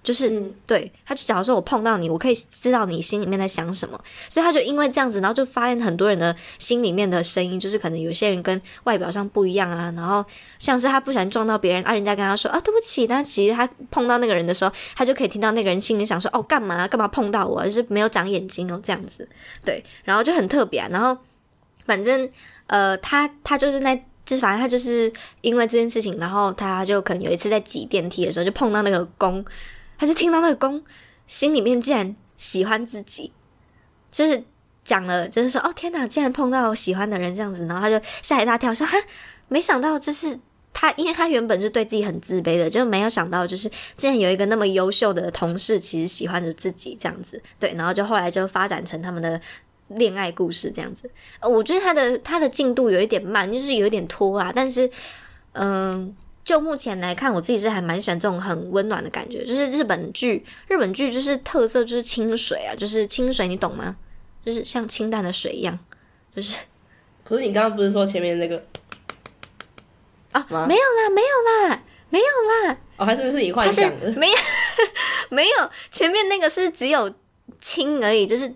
Speaker 1: 就是对，他就假如说我碰到你，我可以知道你心里面在想什么，所以他就因为这样子，然后就发现很多人的心里面的声音，就是可能有些人跟外表上不一样啊，然后像是他不小心撞到别人，啊，人家跟他说啊对不起，但其实他碰到那个人的时候，他就可以听到那个人心里想说哦干嘛干嘛碰到我，就是没有长眼睛哦这样子，对，然后就很特别啊，然后反正呃他他就是那，就是反正他就是因为这件事情，然后他就可能有一次在挤电梯的时候就碰到那个公。他就听到那个公心里面竟然喜欢自己，就是讲了，就是说哦天哪，竟然碰到喜欢的人这样子，然后他就吓一大跳，说哈，没想到就是他，因为他原本就对自己很自卑的，就没有想到就是竟然有一个那么优秀的同事，其实喜欢着自己这样子，对，然后就后来就发展成他们的恋爱故事这样子。我觉得他的他的进度有一点慢，就是有一点拖啦，但是嗯。就目前来看，我自己是还蛮喜欢这种很温暖的感觉，就是日本剧，日本剧就是特色就是清水啊，就是清水，你懂吗？就是像清淡的水一样，就是。
Speaker 2: 可是你刚刚不是说前面那个？
Speaker 1: 啊，没有啦，没有啦，没有啦，
Speaker 2: 哦，还真的是你幻想的。
Speaker 1: 没有 没有，前面那个是只有清而已，就是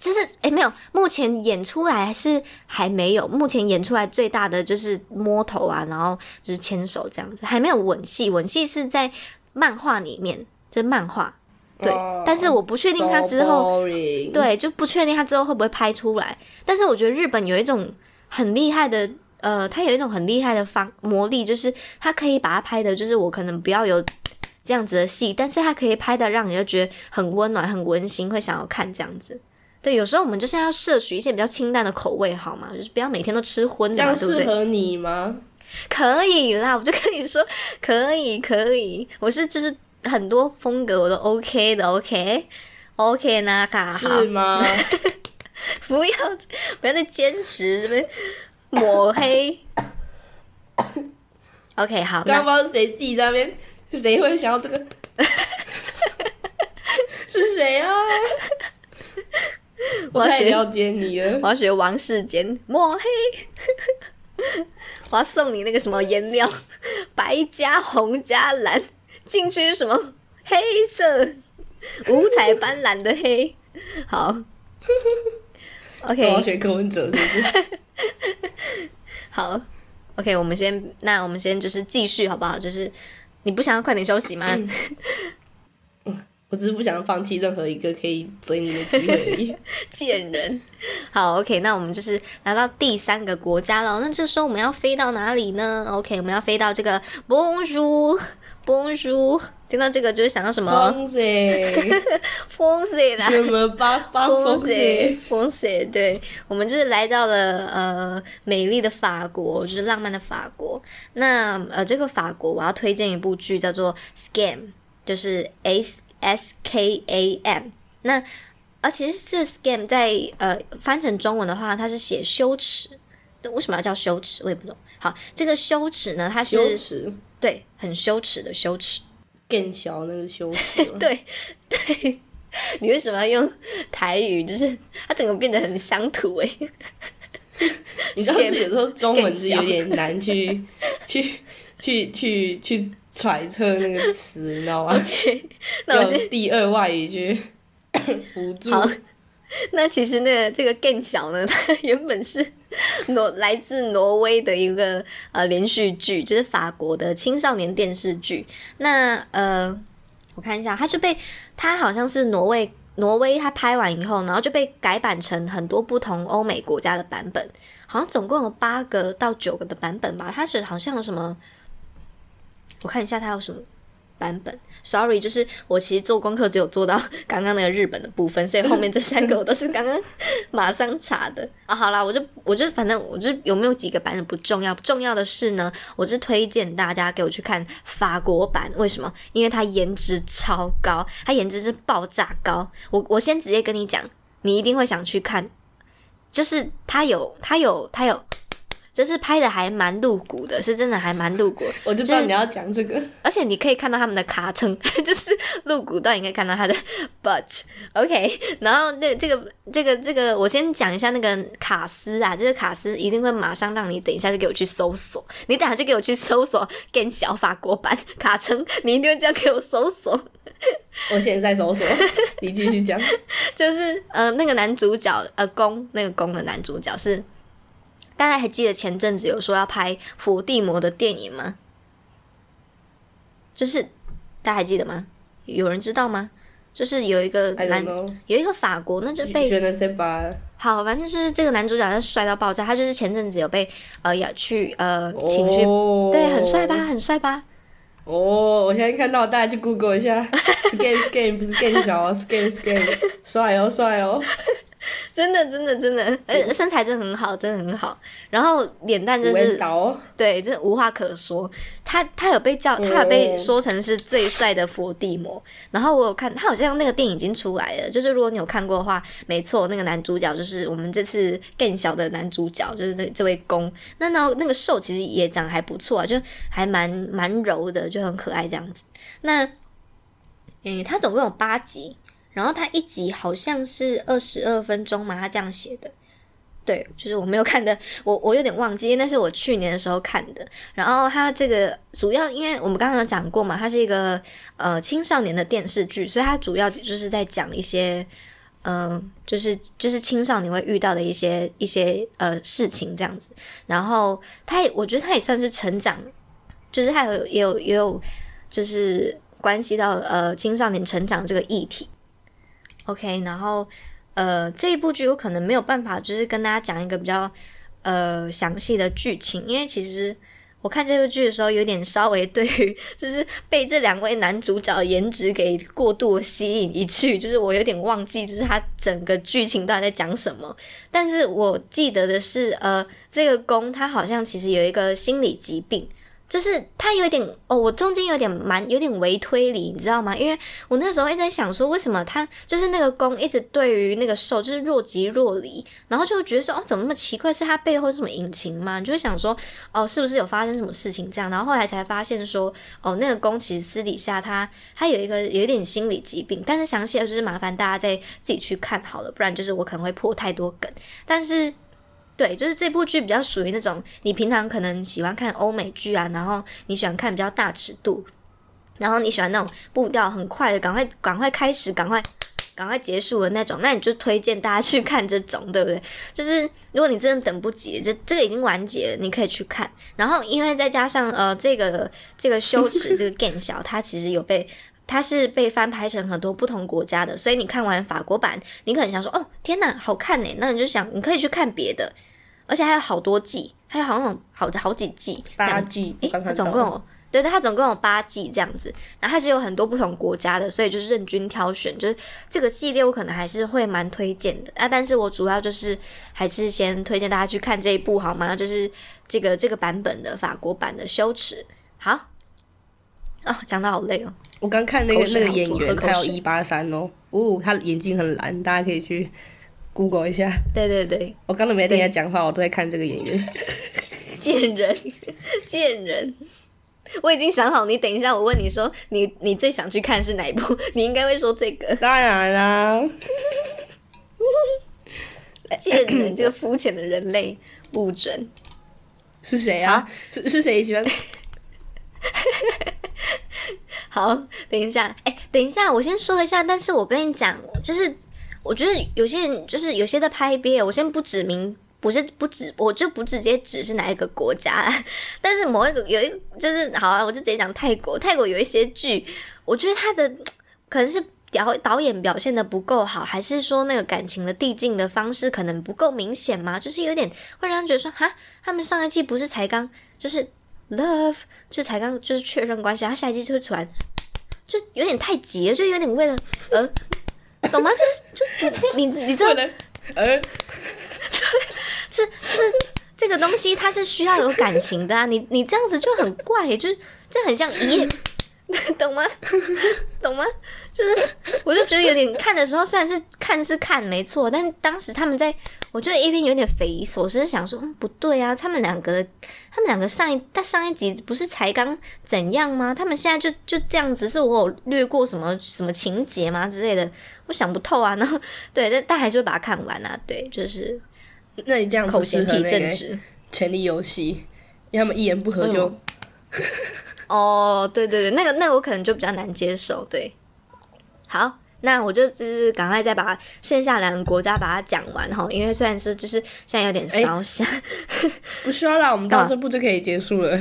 Speaker 1: 就是诶，没有，目前演出来是还没有，目前演出来最大的就是摸头啊，然后就是牵手这样子，还没有吻戏，吻戏是在漫画里面，这漫画对，
Speaker 2: 哦
Speaker 1: 但是我不确定他之后对，就不确定他之后会不会拍出来。但是我觉得日本有一种很厉害的，呃，他有一种很厉害的方魔力，就是他可以把它拍的，就是我可能不要有这样子的戏，但是他可以拍的让人就觉得很温暖、很温馨，会想要看这样子。对，有时候我们就是要摄取一些比较清淡的口味，好吗？就是不要每天都吃荤的嘛，对不对？
Speaker 2: 适合你吗？
Speaker 1: 可以啦，我就跟你说，可以，可以。我是就是很多风格我都 OK 的，OK，OK 那卡好
Speaker 2: 是，吗？
Speaker 1: 不要不要再坚持这边抹黑。OK，好，
Speaker 2: 刚刚
Speaker 1: 那
Speaker 2: 不知道谁自己在那边，谁会想要这个？是谁啊？
Speaker 1: 我要学
Speaker 2: 太了解你了。
Speaker 1: 我要学王世坚抹黑。我要送你那个什么颜料，白加红加蓝，进去是什么黑色，五彩斑斓的黑。好，OK
Speaker 2: 我要学柯文哲，是不是？
Speaker 1: 好，OK，我们先，那我们先就是继续好不好？就是你不想要快点休息吗？
Speaker 2: 我只是不想放弃任何一个可以追你的机会而已。
Speaker 1: 贱人。好，OK，那我们就是来到第三个国家了。那这时候我们要飞到哪里呢？OK，我们要飞到这个 Bonjour，Bonjour。听到这个就会想到什么？
Speaker 2: 风谁？
Speaker 1: 风水啦。
Speaker 2: 什么八八
Speaker 1: 风
Speaker 2: 风
Speaker 1: 水
Speaker 2: 谁？，
Speaker 1: 风水，对我们就是来到了呃美丽的法国，就是浪漫的法国。那呃，这个法国我要推荐一部剧叫做《Scam》，就是 S S K A M。那而其实这 Scam 在呃翻成中文的话，它是写羞耻。对为什么要叫羞耻？我也不懂。好，这个羞耻呢，它是
Speaker 2: 羞耻，
Speaker 1: 对很羞耻的羞耻。
Speaker 2: 更小那个羞耻。
Speaker 1: 对对，你为什么要用台语？就是它整个变得很乡土欸诶。
Speaker 2: 你知道，有时候中文是有点难去去去去去揣测那个词，你知道吗？
Speaker 1: 那我
Speaker 2: 要
Speaker 1: 先
Speaker 2: 第二外语去 辅助。
Speaker 1: 好那其实那个这个更小呢，它原本是挪来自挪威的一个呃连续剧，就是法国的青少年电视剧。那呃，我看一下，它是被它好像是挪威挪威它拍完以后，然后就被改版成很多不同欧美国家的版本，好像总共有八个到九个的版本吧。它是好像有什么，我看一下它有什么。版本，sorry，就是我其实做功课只有做到 刚刚那个日本的部分，所以后面这三个我都是刚刚马上查的啊。好啦，我就我就反正我就有没有几个版本不重要，重要的是呢，我就推荐大家给我去看法国版。为什么？因为它颜值超高，它颜值是爆炸高。我我先直接跟你讲，你一定会想去看，就是它有它有它有。就是拍的还蛮露骨的，是真的还蛮露骨，
Speaker 2: 我就知道你要讲这个。
Speaker 1: 而且你可以看到他们的卡称，就是露骨到你可以看到他的 butt，OK，、然后那这个这个这个，我先讲一下那个卡斯啊，这个卡斯一定会马上让你等一下就给我去搜索，你等下就给我去搜索更小法国版 卡称，你一定会这样给我搜索，
Speaker 2: 我现在搜索，你继续讲。
Speaker 1: 就是呃那个男主角呃公那个公的男主角是，大家还记得前阵子有说要拍伏地魔的电影吗？就是大家还记得吗？有人知道吗？就是有一个男。有一个法国，那就被？好，反正就是这个男主角他帅到爆炸，他就是前阵子有被呃要去呃请去，
Speaker 2: 哦
Speaker 1: 对，很帅吧，？很帅吧？
Speaker 2: 哦，我现在看到，大家去 Google 一下，scan scan 不是更小哦，scan scan，帅哦帅哦。
Speaker 1: 真的真的真的，呃，身材真的很好，真的很好，然后脸蛋真是对，真的无话可说。他他有被叫，他有被说成是最帅的伏地魔。然后我有看，他好像那个电影已经出来了。就是如果你有看过的话，没错，那个男主角就是我们这次更小的男主角，就是这这位公。那那那个瘦其实也长得还不错啊，就还蛮蛮柔的，就很可爱这样子。那嗯，他总共有八集，然后他一集好像是二十二分钟嘛，他这样写的。对，就是我没有看的，我我有点忘记，那是我去年的时候看的。然后它这个主要，因为我们刚刚有讲过嘛，它是一个呃青少年的电视剧，所以它主要就是在讲一些，嗯，就是就是青少年会遇到的一些一些呃事情这样子。然后它也，我觉得它也算是成长，就是它有也有也有就是关系到呃青少年成长这个议题。OK，然后。呃，这一部剧我可能没有办法，就是跟大家讲一个比较呃详细的剧情，因为其实我看这部剧的时候，有点稍微对于 就是被这两位男主角颜值给过度吸引一去，就是我有点忘记，就是他整个剧情到底在讲什么。但是我记得的是，呃，这个宫他好像其实有一个心理疾病。就是他有点哦，我中间有点蛮有点微推理，你知道吗？因为我那时候一直在想说，为什么他就是那个公一直对于那个受就是若即若离，然后就觉得说哦，怎么那么奇怪？是他背后是什么隐情吗？就会想说哦，是不是有发生什么事情这样？然后后来才发现说哦，那个公其实私底下他他有一个有一点心理疾病，但是详细的就是麻烦大家再自己去看好了，不然就是我可能会破太多梗，但是。对，就是这部剧比较属于那种你平常可能喜欢看欧美剧啊，然后你喜欢看比较大尺度，然后你喜欢那种步调很快的，赶快赶快开始，赶快赶快结束的那种，那你就推荐大家去看这种，对不对？就是如果你真的等不及，这这个已经完结了，你可以去看。然后因为再加上呃这个这个羞耻这个更小，它其实有被。它是被翻拍成很多不同国家的，所以你看完法国版，你可能想说，哦，天哪，好看呢，那你就想你可以去看别的。而且还有好多季，还有好像好好几季，
Speaker 2: 八季，
Speaker 1: 诶，总共有，对对，它总共有八季这样子。然后它是有很多不同国家的，所以就是任君挑选。就是这个系列我可能还是会蛮推荐的啊，但是我主要就是还是先推荐大家去看这一部好吗？就是这个这个版本的法国版的《羞耻》。好，哦，讲的好累哦。
Speaker 2: 我刚看那个那个演员，他有一八三哦，哦，他眼睛很蓝，大家可以去。Google 一下，
Speaker 1: 对对对，
Speaker 2: 我刚才没听他讲话，我都在看这个演员。
Speaker 1: 贱人，贱人，我已经想好，你等一下，我问你说，你你最想去看是哪一部？你应该会说这个。
Speaker 2: 当然啦，
Speaker 1: 贱人，这个肤浅的人类不准。
Speaker 2: 是谁啊？是是谁喜欢？
Speaker 1: 好，等一下，哎，等一下，我先说一下，但是我跟你讲，就是。我觉得有些人就是有些在拍 BL，我先不指明，不是不指，我就不直接指是哪一个国家，但是某一个有一就是好啊，我就直接讲泰国，泰国有一些剧，我觉得他的可能是导导演表现的不够好，还是说那个感情的递进的方式可能不够明显吗？就是有点会让人觉得说，哈，他们上一季不是才刚就是 love，就才刚就是确认关系，他下一季就会突然就有点太急了，就有点为了呃。懂吗？就是就你你知道，呃，这就是这个东西，它是需要有感情的啊！你你这样子就很怪，就是这很像一夜，懂吗？懂吗？就是我就觉得有点看的时候，虽然是看是看没错，但是当时他们在。我觉得 A 片有点匪夷所思，想说，嗯，不对啊，他们两个，他们两个上一，他上一集不是才刚怎样吗？他们现在就就这样子，是我有略过什么什么情节吗之类的？我想不透啊。然后，对，但但还是会把它看完啊。对，就是，
Speaker 2: 那你这样
Speaker 1: 口型体正直，
Speaker 2: 权力游戏，因为他们一言不合就，
Speaker 1: 哦，对对对，那个那个我可能就比较难接受。对，好。那我就就是赶快再把剩下两个国家把它讲完哈，因为虽然说就是现在有点烧香，
Speaker 2: 不需要啦，我们到这步就可以结束了。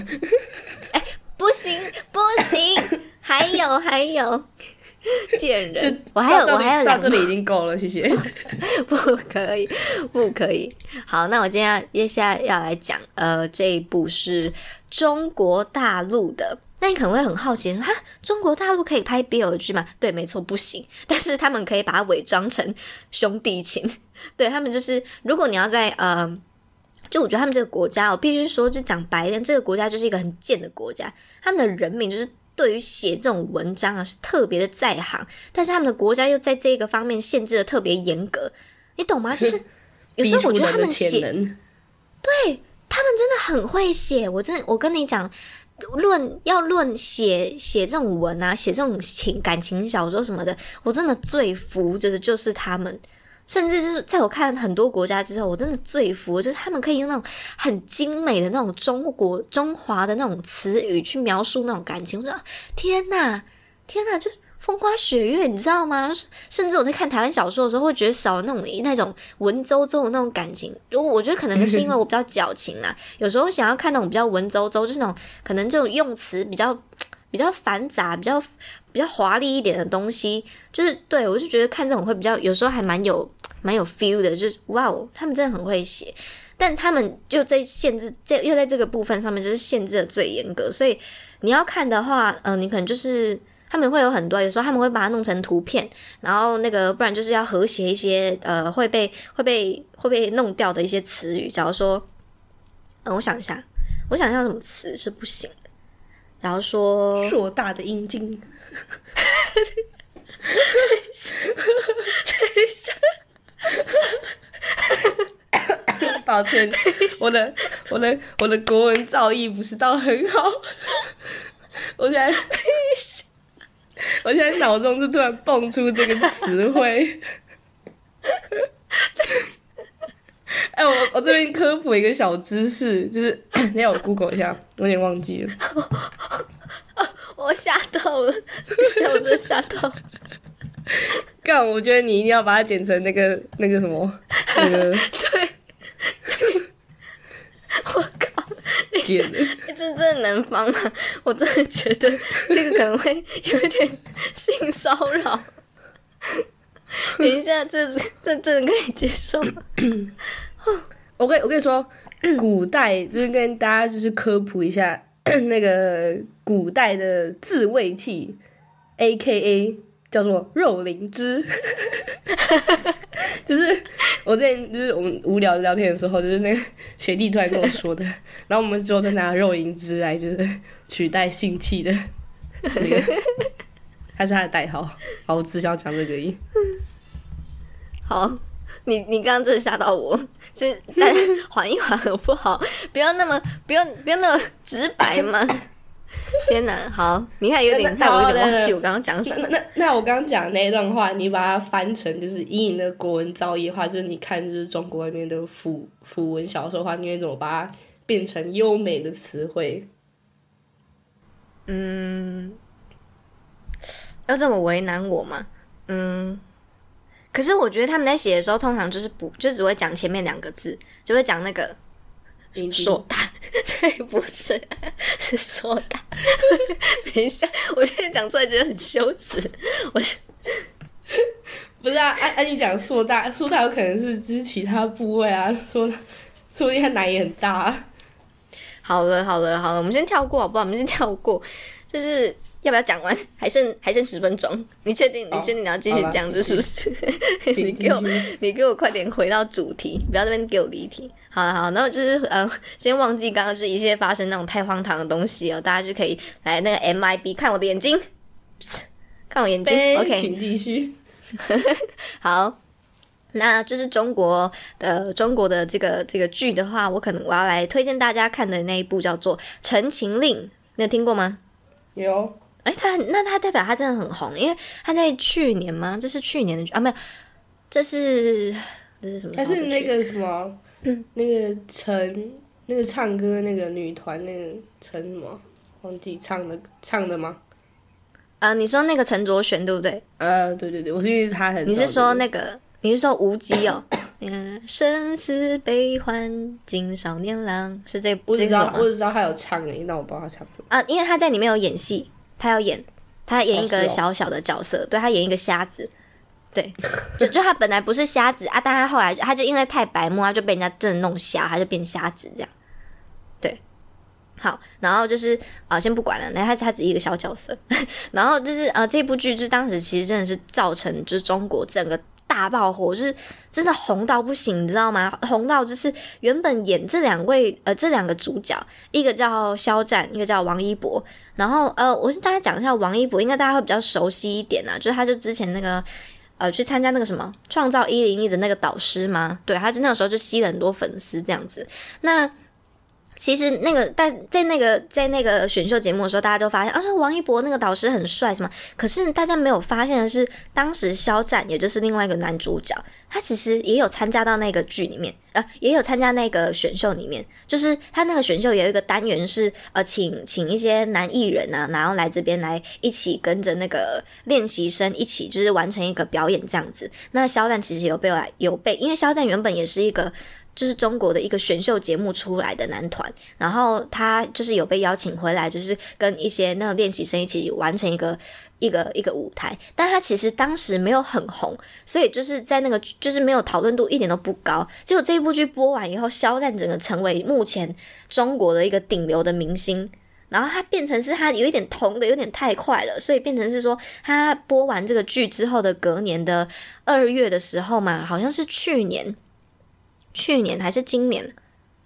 Speaker 1: 哎，不行不行，还 有还有，贱人，我还有我还有两
Speaker 2: 个，这 里已经够了，谢谢。
Speaker 1: 不可以不可以，好，那我今天接下来要来讲，呃，这一部是中国大陆的。那你可能会很好奇，哈，中国大陆可以拍 BL 剧吗？对，没错，不行。但是他们可以把它伪装成兄弟情，对他们就是，如果你要在呃，就我觉得他们这个国家，我必须说，就讲白一点，这个国家就是一个很贱的国家。他们的人民就是对于写这种文章啊，是特别的在行，但是他们的国家又在这个方面限制的特别严格，你懂吗？就是有时候我觉得他们写，对他们真的很会写，我真的，我跟你讲。论要论写写这种文啊，写这种情感情小说什么的，我真的最服，就是就是他们，甚至就是在我看很多国家之后，我真的最服，就是他们可以用那种很精美的那种中国中华的那种词语去描述那种感情。我说天哪，天哪，就风花雪月，你知道吗？甚至我在看台湾小说的时候，会觉得少那种那种文绉绉的那种感情。如果我觉得可能是因为我比较矫情啊，有时候想要看那种比较文绉绉，就是那种可能这种用词比较 比较繁杂、比较比较华丽一点的东西，就是对我就觉得看这种会比较有时候还蛮有。蛮有 feel 的，就是哇哦，他们真的很会写，但他们又在限制，在又在这个部分上面就是限制的最严格，所以你要看的话，嗯，你可能就是他们会有很多，有时候他们会把它弄成图片，然后那个不然就是要和谐一些，呃，会被会被会被弄掉的一些词语，假如说，嗯，我想一下，我想一下什么词是不行的，然后说
Speaker 2: 硕大的阴茎，等
Speaker 1: 一下，等一下。
Speaker 2: 抱歉，我的我的我的国文造诣不是到很好。我现在，我现在脑中就突然蹦出这个词汇。哎，我我这边科普一个小知识，就是你要我 Google 一下，我有点忘记了。
Speaker 1: 我吓到了，吓我真吓到。
Speaker 2: 干，我觉得你一定要把它剪成那个那个什么，那个
Speaker 1: 对。我靠，剪这真的能方啊！我真的觉得这个可能会有一点性骚扰。等一下，这这真的可以接受吗？
Speaker 2: 我跟我跟你说，古代就是跟大家就是科普一下 那个古代的自慰器，A K A。叫做肉灵芝，就是我之前就是我们无聊聊天的时候，就是那个学弟突然跟我说的，然后我们之后就拿肉灵芝来就是取代性器的那个，他是他的代号。好，我只想讲这个音。
Speaker 1: 好，你你刚刚真的吓到我，是但缓一缓好不好？不要那么不要不要那么直白嘛。天哪，好，你看有点害我有点忘记我刚刚讲什么。
Speaker 2: 那那我刚刚讲那一段话，你把它翻成就是以你的国文造诣的话，就是你看就是中国那边的辅辅文小说的话，你会怎么把它变成优美的词汇？
Speaker 1: 嗯，要这么为难我吗？嗯，可是我觉得他们在写的时候，通常就是不就只会讲前面两个字，就会讲那个。硕大，对，不是，是硕大。等一下，我现在讲出来觉得很羞耻。我是，
Speaker 2: 不是啊？按按你讲硕大，硕大有可能是指其他部位啊。说，说不定他奶也很大。
Speaker 1: 好了，好了，好了，我们先跳过好不好？我们先跳过，就是要不要讲完？还剩还剩十分钟，你确定？你确定你要继续这样子是不是？你给我，你给我快点回到主题，不要那边给我离题。好了好，那我就是呃，先忘记刚刚就是一些发生那种太荒唐的东西哦，大家就可以来那个 MIB 看我的眼睛，看我眼睛，OK，
Speaker 2: 请继续。
Speaker 1: 好，那就是中国的中国的这个这个剧的话，我可能我要来推荐大家看的那一部叫做《陈情令》，你有听过吗？
Speaker 2: 有。
Speaker 1: 哎，他那他代表他真的很红，因为他在去年吗？这是去年的剧啊？没有，这是这是什么？
Speaker 2: 还是那个什么？那个陈，那个唱歌那个女团那个陈什么，忘记唱的唱的吗？
Speaker 1: 啊，你说那个陈卓璇对不对？
Speaker 2: 呃，对对对，我是因为他很。
Speaker 1: 你是说那个？你是说无极哦？嗯，生死悲欢敬少年郎是这
Speaker 2: 我只知道，我只知道他有唱诶，那我不知道他唱什么
Speaker 1: 啊？因为他在里面有演戏，他要演，他演一个小小的角色，对他演一个瞎子。对，就就他本来不是瞎子啊，但他后来他就因为太白目，他就被人家真的弄瞎，他就变瞎子这样。对，好，然后就是啊，先不管了，那他他只一个小角色。然后就是呃，这部剧就是当时其实真的是造成就是中国整个大爆火，就是真的红到不行，你知道吗？红到就是原本演这两位呃这两个主角，一个叫肖战，一个叫王一博。然后呃，我是大家讲一下王一博，应该大家会比较熟悉一点啊，就是他就之前那个。呃，去参加那个什么创造一零一的那个导师嘛？对，他就那个时候就吸了很多粉丝这样子。那其实那个在在那个在那个选秀节目的时候，大家都发现啊，说王一博那个导师很帅什么。可是大家没有发现的是，当时肖战也就是另外一个男主角，他其实也有参加到那个剧里面，呃，也有参加那个选秀里面。就是他那个选秀有一个单元是呃，请请一些男艺人啊，然后来这边来一起跟着那个练习生一起就是完成一个表演这样子。那肖战其实有被来有被，因为肖战原本也是一个。就是中国的一个选秀节目出来的男团，然后他就是有被邀请回来，就是跟一些那个练习生一起完成一个一个一个舞台。但他其实当时没有很红，所以就是在那个就是没有讨论度一点都不高。结果这一部剧播完以后，肖战整个成为目前中国的一个顶流的明星。然后他变成是他有一点红的有点太快了，所以变成是说他播完这个剧之后的隔年的二月的时候嘛，好像是去年。去年还是今年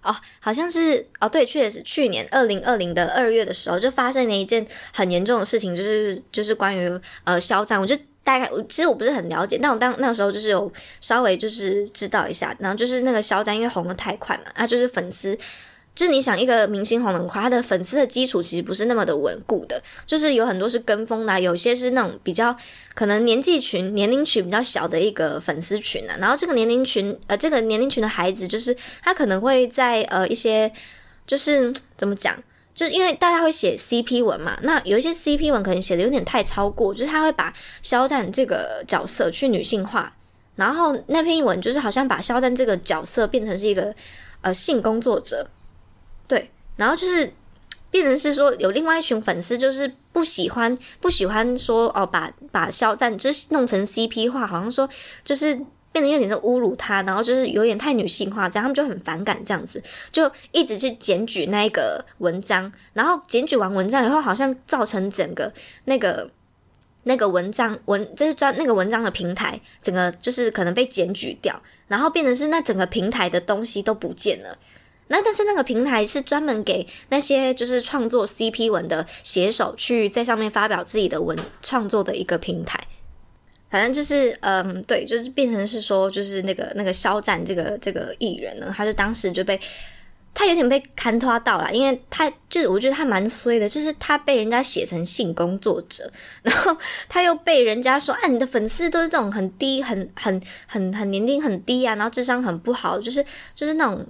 Speaker 1: 哦，好像是哦，对，确实是去年二零二零的二月的时候，就发生了一件很严重的事情，就是就是关于呃肖战，我就大概其实我不是很了解，但我当那个时候就是有稍微就是知道一下，然后就是那个肖战因为红的太快嘛，他就是粉丝。就是你想一个明星红很快，他的粉丝的基础其实不是那么的稳固的，就是有很多是跟风的，有些是那种比较可能年纪群、年龄群比较小的一个粉丝群啊。然后这个年龄群，呃，这个年龄群的孩子，就是他可能会在呃一些，就是怎么讲，就因为大家会写 CP 文嘛，那有一些 CP 文可能写的有点太超过，就是他会把肖战这个角色去女性化，然后那篇文就是好像把肖战这个角色变成是一个呃性工作者。对，然后就是变成是说有另外一群粉丝，就是不喜欢不喜欢说哦，把把肖战就是弄成 CP 化，好像说就是变得有点是侮辱他，然后就是有点太女性化，这样他们就很反感这样子，就一直去检举那个文章，然后检举完文章以后，好像造成整个那个那个文章文就是专那个文章的平台，整个就是可能被检举掉，然后变成是那整个平台的东西都不见了。那但是那个平台是专门给那些就是创作 CP 文的写手去在上面发表自己的文创作的一个平台，反正就是嗯对，就是变成是说就是那个那个肖战这个这个艺人呢，他就当时就被他有点被看拖到了，因为他就是我觉得他蛮衰的，就是他被人家写成性工作者，然后他又被人家说啊你的粉丝都是这种很低很很很很年龄很低啊，然后智商很不好，就是就是那种。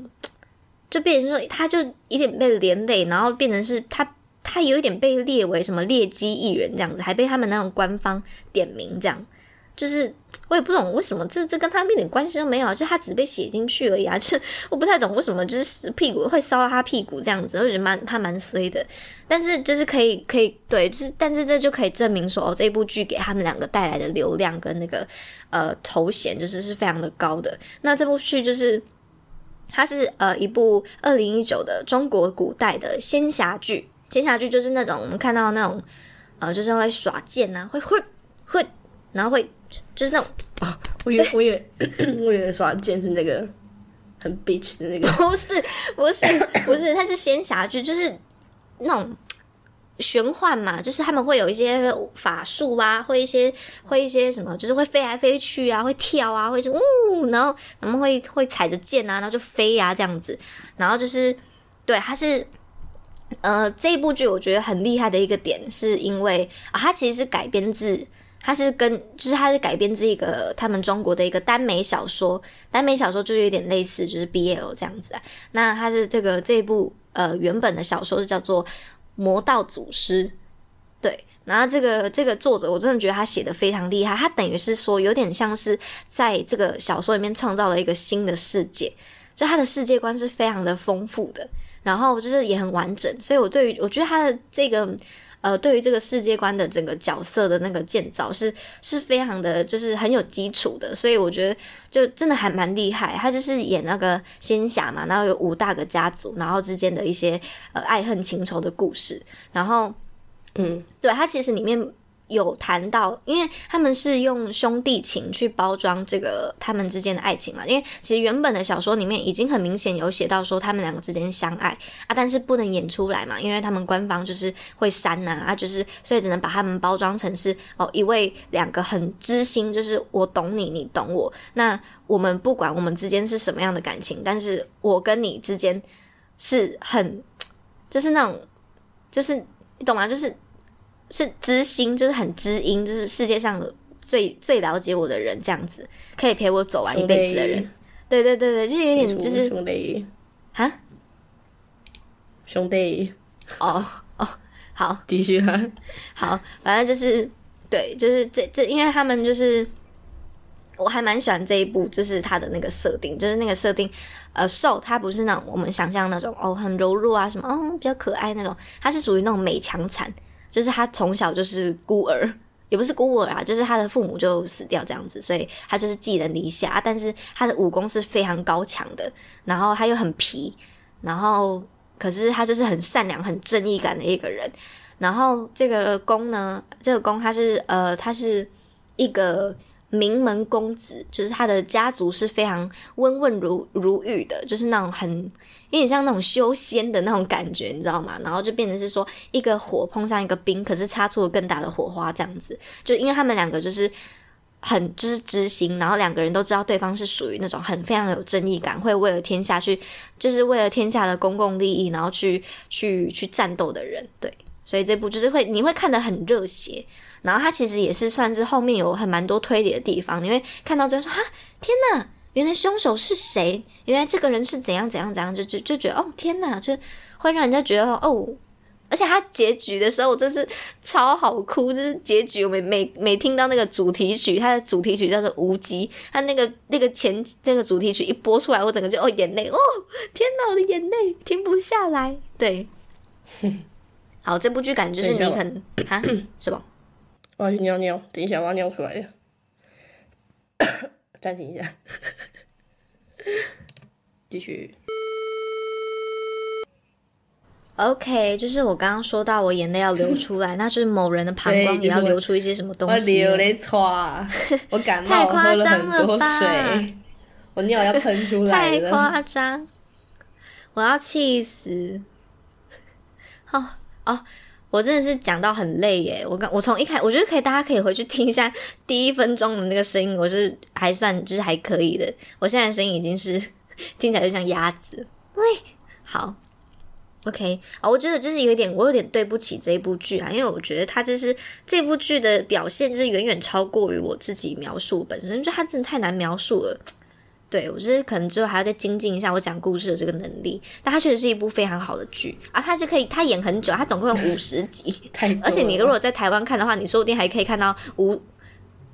Speaker 1: 就变成说，他就有点被连累，然后变成是他，他有一点被列为什么劣迹艺人这样子，还被他们那种官方点名这样，就是我也不懂为什么，这这跟他们一点关系都没有，就他只被写进去而已啊，就 是我不太懂为什么就是屁股会烧到他屁股这样子，我觉得蛮他蛮衰的，但是就是可以可以对，就是但是这就可以证明说，哦，这部剧给他们两个带来的流量跟那个呃头衔就是是非常的高的，那这部剧就是。它是呃一部二零一九的中国古代的仙侠剧，仙侠剧就是那种我们看到那种呃，就是会耍剑啊，会会会，然后会就是那种
Speaker 2: 啊，我以为我以为 我以为耍剑是那个很 bitch 的那个，
Speaker 1: 不是不是不是，它是仙侠剧，就是那种。玄幻嘛，就是他们会有一些法术啊，会一些会一些什么，就是会飞来飞去啊，会跳啊，会就呜，然后他们会会踩着剑啊，然后就飞呀这样子，然后就是对，它是呃这一部剧我觉得很厉害的一个点，是因为啊，它其实是改编自，它是跟就是它是改编自一个他们中国的一个耽美小说，耽美小说就有点类似就是 BL 这样子啊，那它是这个这一部呃原本的小说是叫做。魔道祖师，对，然后这个这个作者，我真的觉得他写的非常厉害。他等于是说，有点像是在这个小说里面创造了一个新的世界，就他的世界观是非常的丰富的，然后就是也很完整。所以我对于我觉得他的这个。呃，对于这个世界观的整个角色的那个建造是是非常的，就是很有基础的，所以我觉得就真的还蛮厉害。他就是演那个仙侠嘛，然后有五大个家族，然后之间的一些呃爱恨情仇的故事，然后嗯，对他其实里面。有谈到，因为他们是用兄弟情去包装这个他们之间的爱情嘛。因为其实原本的小说里面已经很明显有写到说他们两个之间相爱啊，但是不能演出来嘛，因为他们官方就是会删呐啊，就是所以只能把他们包装成是哦一位两个很知心，就是我懂你，你懂我。那我们不管我们之间是什么样的感情，但是我跟你之间。是很，就是那种，就是你懂吗？就是是知心，就是很知音，就是世界上最最了解我的人，这样子可以陪我走完一辈子的人。对对对对，就有点就是
Speaker 2: 兄弟。
Speaker 1: 啊，
Speaker 2: 兄弟，
Speaker 1: 哦哦，好，
Speaker 2: 继续啊，
Speaker 1: 好，反正就是对，就是这这，因为他们就是我还蛮喜欢这一部，就是他的那个设定，就是那个设定，呃，瘦他不是那种我们想象那种哦很柔弱啊什么，哦比较可爱那种，他是属于那种美强惨，就是他从小就是孤儿。也不是孤儿啊，就是他的父母就死掉这样子，所以他就是寄人篱下。但是他的武功是非常高强的，然后他又很皮，然后可是他就是很善良、很正义感的一个人。然后这个公呢，这个公他是呃，他是一个。名门公子，就是他的家族是非常温润如如玉的，就是那种很有点像那种修仙的那种感觉，你知道吗？然后就变成是说一个火碰上一个冰，可是擦出了更大的火花，这样子。就因为他们两个就是很就是知心，然后两个人都知道对方是属于那种很非常有正义感，会为了天下去，就是为了天下的公共利益，然后去去去战斗的人。对，所以这部就是会你会看得很热血。然后他其实也是算是后面有很蛮多推理的地方，你会看到最后说哈天哪，原来凶手是谁？原来这个人是怎样怎样怎样，就就就觉得哦天哪，就会让人家觉得哦，而且他结局的时候真是超好哭，就是结局我每每每听到那个主题曲，它的主题曲叫做《无极》，它那个那个前那个主题曲一播出来，我整个就哦眼泪哦天哪，我的眼泪停不下来。对，好，这部剧感觉就是你可能啊什么？
Speaker 2: 我要去尿尿，等一下我要尿出来了，暂停一下，继续。
Speaker 1: OK，就是我刚刚说到我眼泪要流出来，那就是某人的膀胱也要流出一些什么东西。
Speaker 2: 我流泪唰，我感冒，我喝了很多水，我尿要喷出
Speaker 1: 来了。太夸张，我要气死。哦哦。我真的是讲到很累耶！我刚我从一开，我觉得可以，大家可以回去听一下第一分钟的那个声音，我是还算就是还可以的。我现在声音已经是听起来就像鸭子。喂，好，OK 啊，我觉得就是有点，我有点对不起这一部剧啊，因为我觉得它就是这部剧的表现，就是远远超过于我自己描述本身，就它真的太难描述了。对，我是可能之后还要再精进一下我讲故事的这个能力，但它确实是一部非常好的剧啊！它就可以，它演很久，它总共有五十集，而且你如果在台湾看的话，你说不定还可以看到无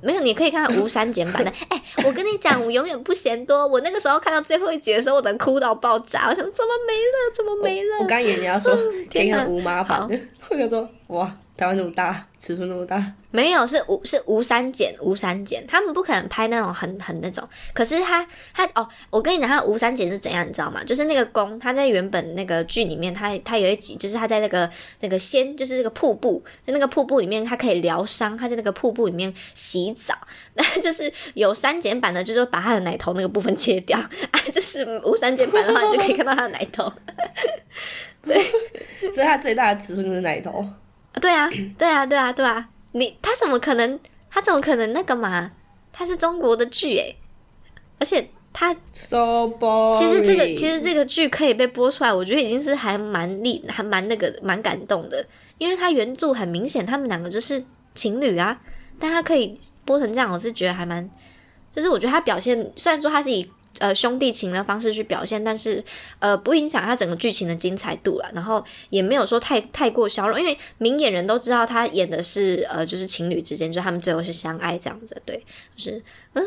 Speaker 1: 没有，你可以看到无删减版的。哎，我跟你讲，我永远不嫌多。我那个时候看到最后一集的时候，我能哭到爆炸，我想怎么没了，怎么没了？
Speaker 2: 我刚以为你要说可以看无码版的，我想说哇，台湾那么大，尺寸那么大。
Speaker 1: 没有，是无是无删减，无删减，他们不可能拍那种很很那种。可是他他哦，我跟你讲，他无删减是怎样，你知道吗？就是那个宫他在原本那个剧里面，他他有一集，就是他在那个那个仙，就是那个瀑布，在那个瀑布里面，他可以疗伤，他在那个瀑布里面洗澡。那就是有删减版的，就是把他的奶头那个部分切掉啊。就是无删减版的话，你就可以看到他的奶头。对，
Speaker 2: 所以他最大的尺寸就是奶头。
Speaker 1: 对啊，对啊，对啊，对啊。你他怎么可能？他怎么可能那个嘛？他是中国的剧诶，而且他其实这个其实这个剧可以被播出来，我觉得已经是还蛮厉还蛮那个蛮感动的，因为他原著很明显他们两个就是情侣啊，但他可以播成这样，我是觉得还蛮，就是我觉得他表现虽然说他是以。呃，兄弟情的方式去表现，但是呃，不影响他整个剧情的精彩度了。然后也没有说太太过消融，因为明眼人都知道他演的是呃，就是情侣之间，就他们最后是相爱这样子。对，就是啊，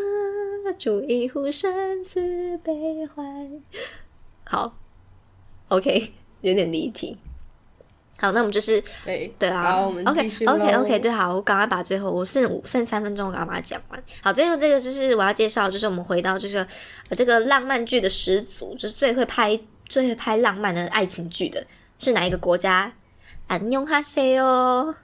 Speaker 1: 煮一壶生死悲欢。好，OK，有点离题。好，那我们就是对啊，OK OK OK，对，好，我赶快把最后我剩五剩三分钟，赶快把它讲完。好，最后这个就是我要介绍，就是我们回到就是这个浪漫剧的始祖，就是最会拍最会拍浪漫的爱情剧的是哪一个国家？安永哈塞哦，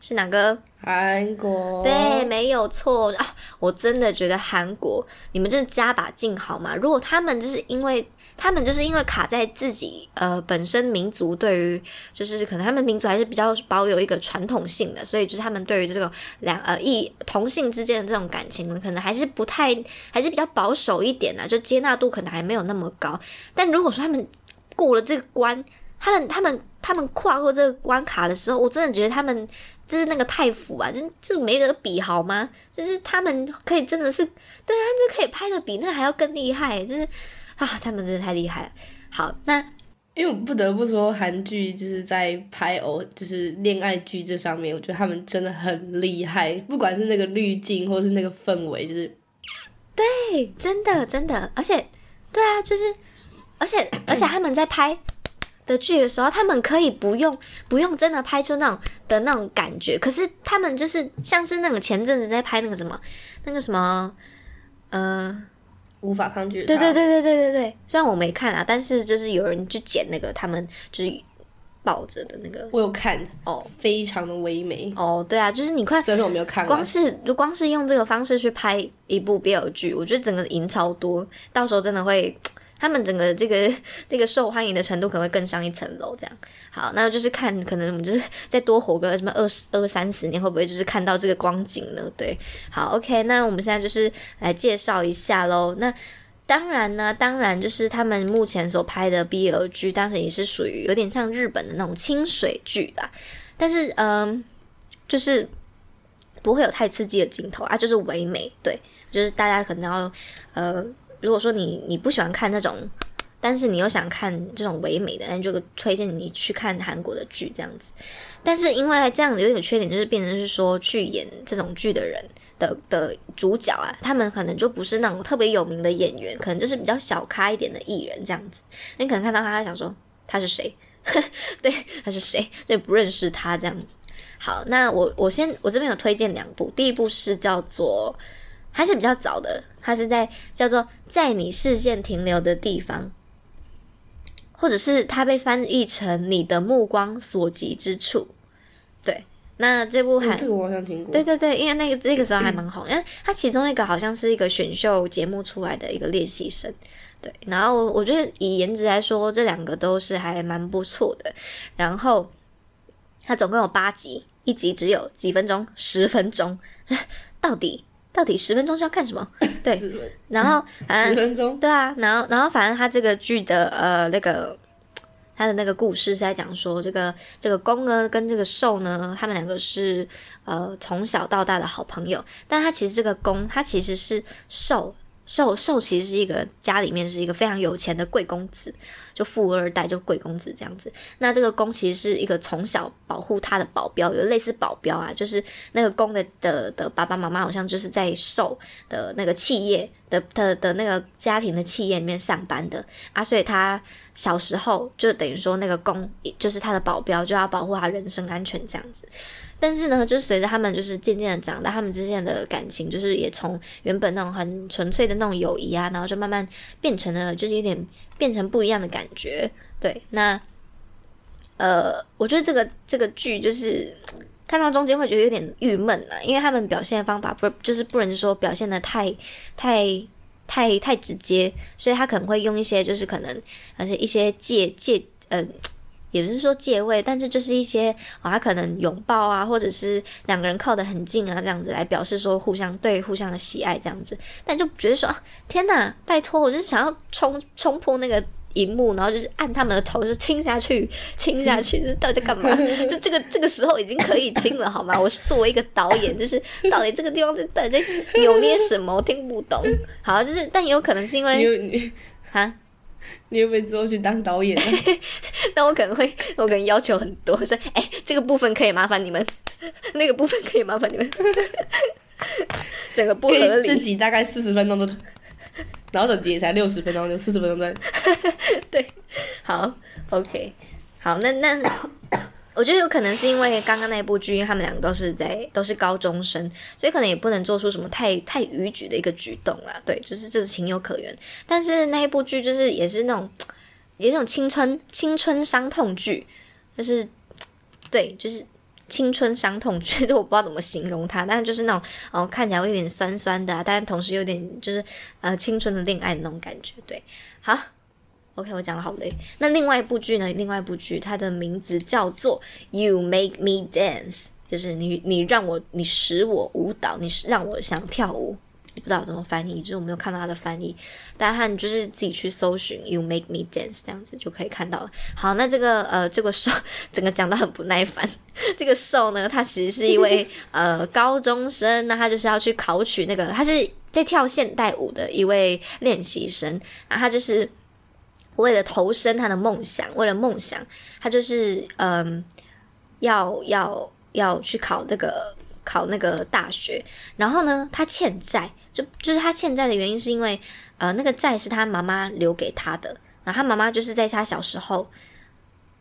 Speaker 1: 是哪个？
Speaker 2: 韩国。
Speaker 1: 对，没有错啊！我真的觉得韩国，你们真的加把劲好吗？如果他们就是因为。他们就是因为卡在自己呃本身民族对于就是可能他们民族还是比较保有一个传统性的，所以就是他们对于这个两呃异同性之间的这种感情，可能还是不太还是比较保守一点的，就接纳度可能还没有那么高。但如果说他们过了这个关，他们他们他们跨过这个关卡的时候，我真的觉得他们就是那个太府啊，就就没得比好吗？就是他们可以真的是，对啊，就可以拍的比那还要更厉害，就是啊，他们真的太厉害了。好，那
Speaker 2: 因为我不得不说，韩剧就是在拍偶就是恋爱剧这上面，我觉得他们真的很厉害，不管是那个滤镜或是那个氛围，就是
Speaker 1: 对，真的真的，而且对啊，就是而且而且他们在拍的剧的时候，他们可以不用不用真的拍出那种的那种感觉，可是他们就是像是那个前阵子在拍那个什么那个什么呃。
Speaker 2: 无法抗拒。
Speaker 1: 对对对对对对对，虽然我没看啊，但是就是有人去剪那个他们就是抱着的那个，
Speaker 2: 我有看
Speaker 1: 哦，
Speaker 2: 非常的唯美。
Speaker 1: 哦，对啊，就是你快，
Speaker 2: 虽然说我没有看，
Speaker 1: 光是就光是用这个方式去拍一部 BL 剧，我觉得整个赢超多，到时候真的会。他们整个这个 这个受欢迎的程度可能会更上一层楼，这样好，那就是看可能我们就是再多活个什么二十二三十年，会不会就是看到这个光景呢？对，好，OK，那我们现在就是来介绍一下喽。那当然呢，当然就是他们目前所拍的 BL 剧，当时也是属于有点像日本的那种清水剧啦，但是嗯，就是不会有太刺激的镜头啊，就是唯美，对，就是大家可能要呃。如果说你你不喜欢看那种，但是你又想看这种唯美的，那就推荐你去看韩国的剧这样子。但是因为这样子有点缺点，就是变成是说去演这种剧的人的的主角啊，他们可能就不是那种特别有名的演员，可能就是比较小咖一点的艺人这样子。你可能看到他想说他是谁？对，他是谁？对，不认识他这样子。好，那我我先我这边有推荐两部，第一部是叫做。还是比较早的，它是在叫做在你视线停留的地方，或者是它被翻译成你的目光所及之处。对，那这部还
Speaker 2: 这个我好像听过。
Speaker 1: 对对对，因为那个 那个时候还蛮红，因为它其中一个好像是一个选秀节目出来的一个练习生。对，然后我觉得以颜值来说，这两个都是还蛮不错的。然后它总共有八集，一集只有几分钟，十分钟，到底。到底十分钟是要看什么？对，然后
Speaker 2: 十分钟，
Speaker 1: 对啊，然后然后反正他这个剧的呃那个他的那个故事是在讲说这个这个公呢跟这个兽呢，他们两个是呃从小到大的好朋友，但他其实这个公他其实是受。寿寿其实是一个家里面是一个非常有钱的贵公子，就富二代，就贵公子这样子。那这个公其实是一个从小保护他的保镖，有类似保镖啊，就是那个公的的的爸爸妈妈好像就是在寿的那个企业的的的那个家庭的企业里面上班的啊，所以他小时候就等于说那个公就是他的保镖，就要保护他人身安全这样子。但是呢，就随着他们就是渐渐的长大，他们之间的感情就是也从原本那种很纯粹的那种友谊啊，然后就慢慢变成了就是有点变成不一样的感觉。对，那呃，我觉得这个这个剧就是看到中间会觉得有点郁闷啊，因为他们表现的方法不就是不能说表现的太太太太直接，所以他可能会用一些就是可能而且一些借借呃。也不是说借位，但是就是一些哦，他可能拥抱啊，或者是两个人靠得很近啊，这样子来表示说互相对互相的喜爱这样子，但就觉得说天哪，拜托，我就是想要冲冲破那个荧幕，然后就是按他们的头就亲下去，亲下去，这 到底在干嘛？就这个这个时候已经可以亲了好吗？我是作为一个导演，就是到底这个地方在到底在扭捏什么？我听不懂。好，就是但也有可能是因为啊。
Speaker 2: 你会不会之后去当导演？
Speaker 1: 那我可能会，我可能要求很多，说，哎，这个部分可以麻烦你们，那个部分可以麻烦你们，整个不合理。
Speaker 2: 自己大概四十分钟都，然后整集也才六十分钟，就四十分钟在。
Speaker 1: 对，好，OK，好，那那。我觉得有可能是因为刚刚那部剧，他们两个都是在都是高中生，所以可能也不能做出什么太太逾矩的一个举动啦。对，就是这是情有可原。但是那一部剧就是也是那种，也那种青春青春伤痛剧，就是对，就是青春伤痛剧，我不知道怎么形容它，但是就是那种哦看起来会有点酸酸的，但是同时有点就是呃青春的恋爱的那种感觉。对，好。OK，我讲的好累。那另外一部剧呢？另外一部剧，它的名字叫做《You Make Me Dance》，就是你你让我你使我舞蹈，你让我想跳舞。不知道怎么翻译，就是我没有看到它的翻译。但是你就是自己去搜寻 “You Make Me Dance” 这样子就可以看到了。好，那这个呃这个兽整个讲的很不耐烦。这个兽呢，它其实是一位呃高中生，那他就是要去考取那个，他是在跳现代舞的一位练习生，啊，他就是为了投身他的梦想，为了梦想，他就是嗯要要要去考那个考那个大学，然后呢，他欠债，就就是他欠债的原因是因为呃那个债是他妈妈留给他的，然后他妈妈就是在他小时候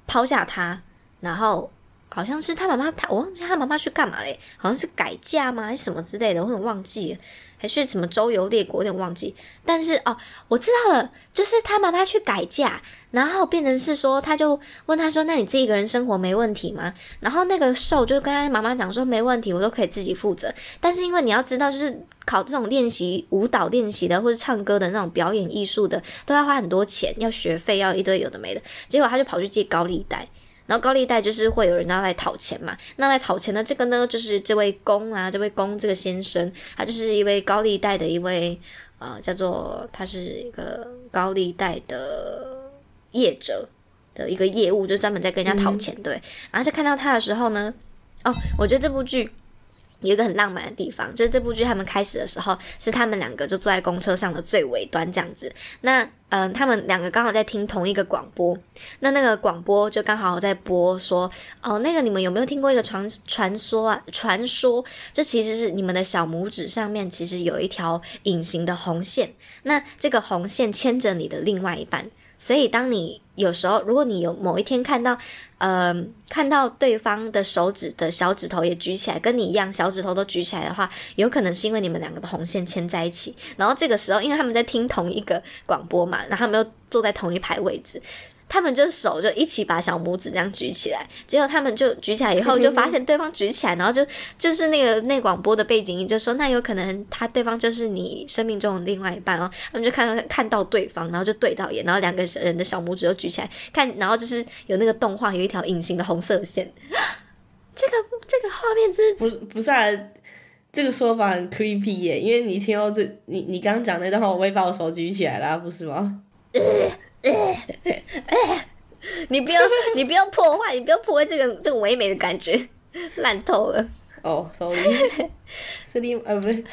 Speaker 1: 抛下他，然后。好像是他妈妈，他我忘记他妈妈去干嘛嘞？好像是改嫁吗，还是什么之类的？我很忘记了，还是什么周游列国，有点忘记。但是哦，我知道了，就是他妈妈去改嫁，然后变成是说，他就问他说：“那你自己一个人生活没问题吗？”然后那个兽就跟他妈妈讲说：“没问题，我都可以自己负责。”但是因为你要知道，就是考这种练习舞蹈练习的，或是唱歌的那种表演艺术的，都要花很多钱，要学费，要一堆有的没的。结果他就跑去借高利贷。然后高利贷就是会有人要来讨钱嘛，那来讨钱的这个呢，就是这位公啊，这位公这个先生，他就是一位高利贷的一位呃，叫做他是一个高利贷的业者的一个业务，就专门在跟人家讨钱，对。然后就看到他的时候呢，哦，我觉得这部剧。有一个很浪漫的地方，就是这部剧他们开始的时候是他们两个就坐在公车上的最尾端这样子。那嗯，他们两个刚好在听同一个广播，那那个广播就刚好在播说，哦，那个你们有没有听过一个传传说啊？传说这其实是你们的小拇指上面其实有一条隐形的红线，那这个红线牵着你的另外一半。所以，当你有时候，如果你有某一天看到，呃，看到对方的手指的小指头也举起来，跟你一样小指头都举起来的话，有可能是因为你们两个的红线牵在一起。然后这个时候，因为他们在听同一个广播嘛，然后他们又坐在同一排位置。他们就手就一起把小拇指这样举起来，结果他们就举起来以后，就发现对方举起来，然后就 就是那个那广播的背景音就说，那有可能他对方就是你生命中的另外一半哦。他们就看到看到对方，然后就对到眼，然后两个人的小拇指都举起来看，然后就是有那个动画有一条隐形的红色线，这个这个画面真
Speaker 2: 不不是啊，这个说法很 creepy 耶，因为你听到这你你刚刚讲那段话，我也把我手举起来了，不是吗？
Speaker 1: 你不要，你不要破坏，你不要破坏这个这个唯美的感觉，烂透了。
Speaker 2: 哦，sorry，sorry，呃，不是，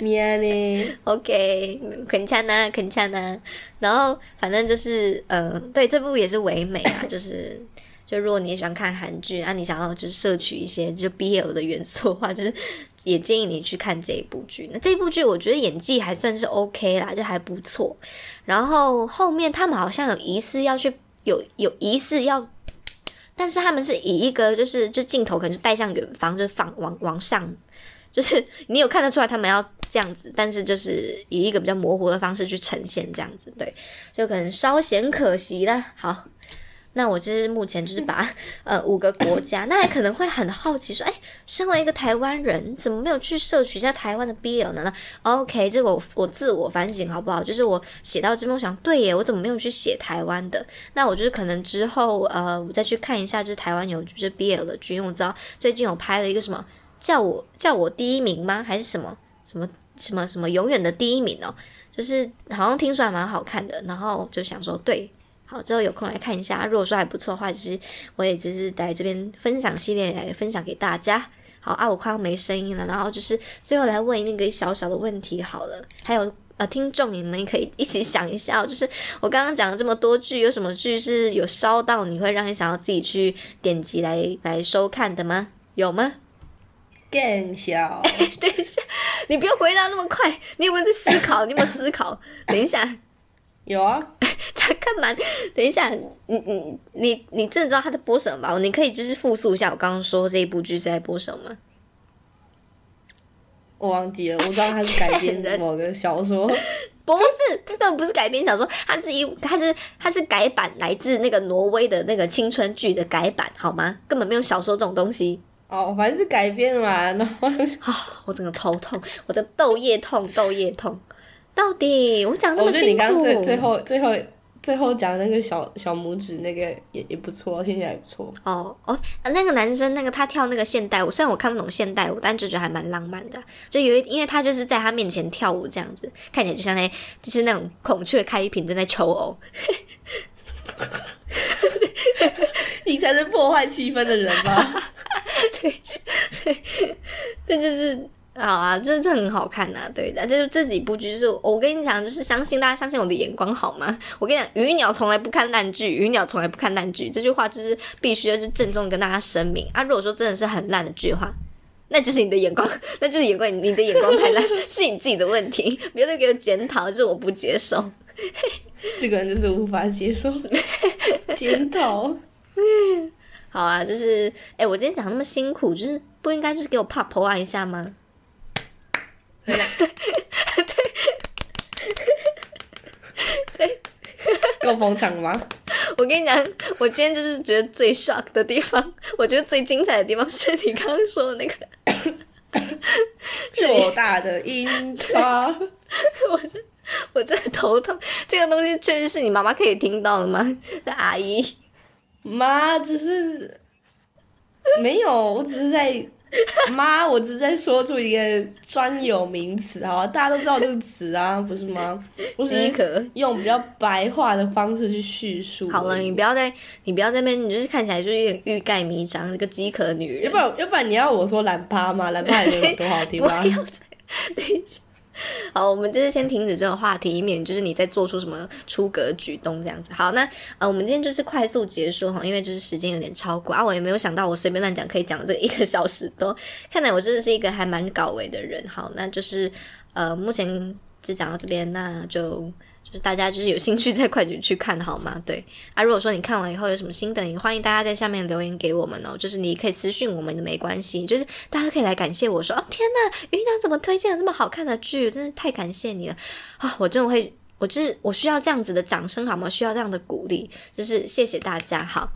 Speaker 2: 咩呢
Speaker 1: ？OK，肯恰呢，肯恰呢。然后反正就是，呃，对，这部也是唯美啊，就是，就如果你喜欢看韩剧啊，你想要就是摄取一些就 BL 的元素的话，就是也建议你去看这一部剧。那这部剧我觉得演技还算是 OK 啦，就还不错。然后后面他们好像有疑似要去有有疑似要，但是他们是以一个就是就镜头可能就带向远方，就放往往上，就是你有看得出来他们要这样子，但是就是以一个比较模糊的方式去呈现这样子，对，就可能稍显可惜了。好。那我就是目前就是把呃五个国家，那可能会很好奇说，哎，身为一个台湾人，怎么没有去摄取一下台湾的 BL 呢那？OK，这个我我自我反省好不好？就是我写到这边，我想对耶，我怎么没有去写台湾的？那我就是可能之后呃，我再去看一下，就是台湾有就是 BL 的剧，因为我知道最近有拍了一个什么叫我叫我第一名吗？还是什么什么什么什么永远的第一名哦？就是好像听说还蛮好看的，然后就想说对。好，之后有空来看一下。如果说还不错的话，其实我也只是在这边分享系列来分享给大家。好啊，我快要没声音了，然后就是最后来问那个小小的问题好了。还有呃，听众你们可以一起想一下，就是我刚刚讲了这么多剧，有什么剧是有烧到你会让你想要自己去点击来来收看的吗？有吗？
Speaker 2: 更小。
Speaker 1: 等一下，你不要回答那么快，你有没有在思考？你有没有思考？等一下。
Speaker 2: 有啊，
Speaker 1: 在干嘛？等一下，你你你你真的知道他在播什么吧？你可以就是复述一下我刚刚说这一部剧是在播什么？
Speaker 2: 我忘记了，我知道它是改编 的某个小说，
Speaker 1: 不是，它根本不是改编小说，它是一，它是它是改版，来自那个挪威的那个青春剧的改版，好吗？根本没有小说这种东西。
Speaker 2: 哦，反正是改编嘛，然后
Speaker 1: 啊，我整个头痛，我的豆叶痛，豆叶痛。到底我讲那么辛苦？
Speaker 2: 我觉得你刚刚最最后最后最后讲那个小小拇指那个也也不错，听起来也不错。
Speaker 1: 哦哦，那个男生那个他跳那个现代舞，虽然我看不懂现代舞，但就觉得还蛮浪漫的。就有一，因为他就是在他面前跳舞这样子，看起来就像在就是那种孔雀开屏正在求偶。
Speaker 2: 你才是破坏气氛的人吧？
Speaker 1: 对，对，那就是好啊，这这很好看呐、对的。这这几部剧是我跟你讲，就是相信大家相信我的眼光好吗？我跟你讲，鱼鸟从来不看烂剧，鱼鸟从来不看烂剧，这句话就是必须要就郑重跟大家声明啊。如果说真的是很烂的剧的话。那就是你的眼光，那就是眼光，你的眼光太烂，是你自己的问题，不要再给我检讨，这我不接受。
Speaker 2: 这个人就是无法接受 检讨。
Speaker 1: 好啊，就是，哎、我今天讲那么辛苦，就是不应该就是给我怕婆啊一下吗？
Speaker 2: 够捧场吗？
Speaker 1: 我跟你讲，我今天就是觉得最 shock 的地方，我觉得最精彩的地方是你刚刚说的那个，
Speaker 2: 硕大的音叉，
Speaker 1: 我这我这头痛。这个东西确实是你妈妈可以听到的吗？这阿姨，
Speaker 2: 妈只是没有，我只是在 妈，我只是在说出一个专有名词，好吧？大家都知道这个词啊，不是吗？我只是
Speaker 1: 饥渴。
Speaker 2: 用比较白话的方式去叙述。
Speaker 1: 好了，你不要再，你不要在那边，你就是看起来就是有点欲盖弥彰，一个饥渴女人
Speaker 2: 要不。然，要不然你要我说懒趴吗？懒趴也有多好听
Speaker 1: 不
Speaker 2: 吗？
Speaker 1: 要再，等一下。好，我们就是先停止这个话题，以免就是你在做出什么出格举动这样子。好，那呃，我们今天就是快速结束哈，因为就是时间有点超过啊，我也没有想到我随便乱讲可以讲这一个小时多，看来我真的是一个还蛮搞维的人。好，那就是呃，目前就讲到这边，那就。就是大家就是有兴趣再快点去看好吗？对啊，如果说你看完以后有什么心得，也欢迎大家在下面留言给我们哦。就是你可以私信我们的没关系，就是大家可以来感谢我说哦天呐，云南怎么推荐了那么好看的剧，真是太感谢你了啊！我真的会，我就是我需要这样子的掌声好吗？需要这样的鼓励，就是谢谢大家。好，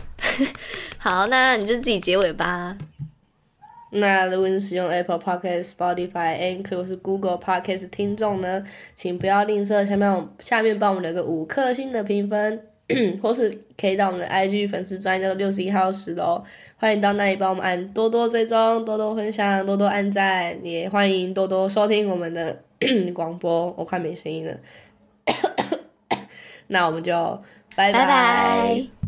Speaker 1: 好，那你就自己结尾吧。
Speaker 2: 那如果你使用 Apple Podcast、Spotify、Anchor 或是 Google Podcast 听众呢，请不要吝啬下面下面帮我们留个五颗星的评分，或是可以到我们的 IG 粉丝专页六十一号室喽。欢迎到那里帮我们按多多追踪、多多分享、多多按赞，也欢迎多多收听我们的 广播。我快没声音了，那我们就拜
Speaker 1: 拜拜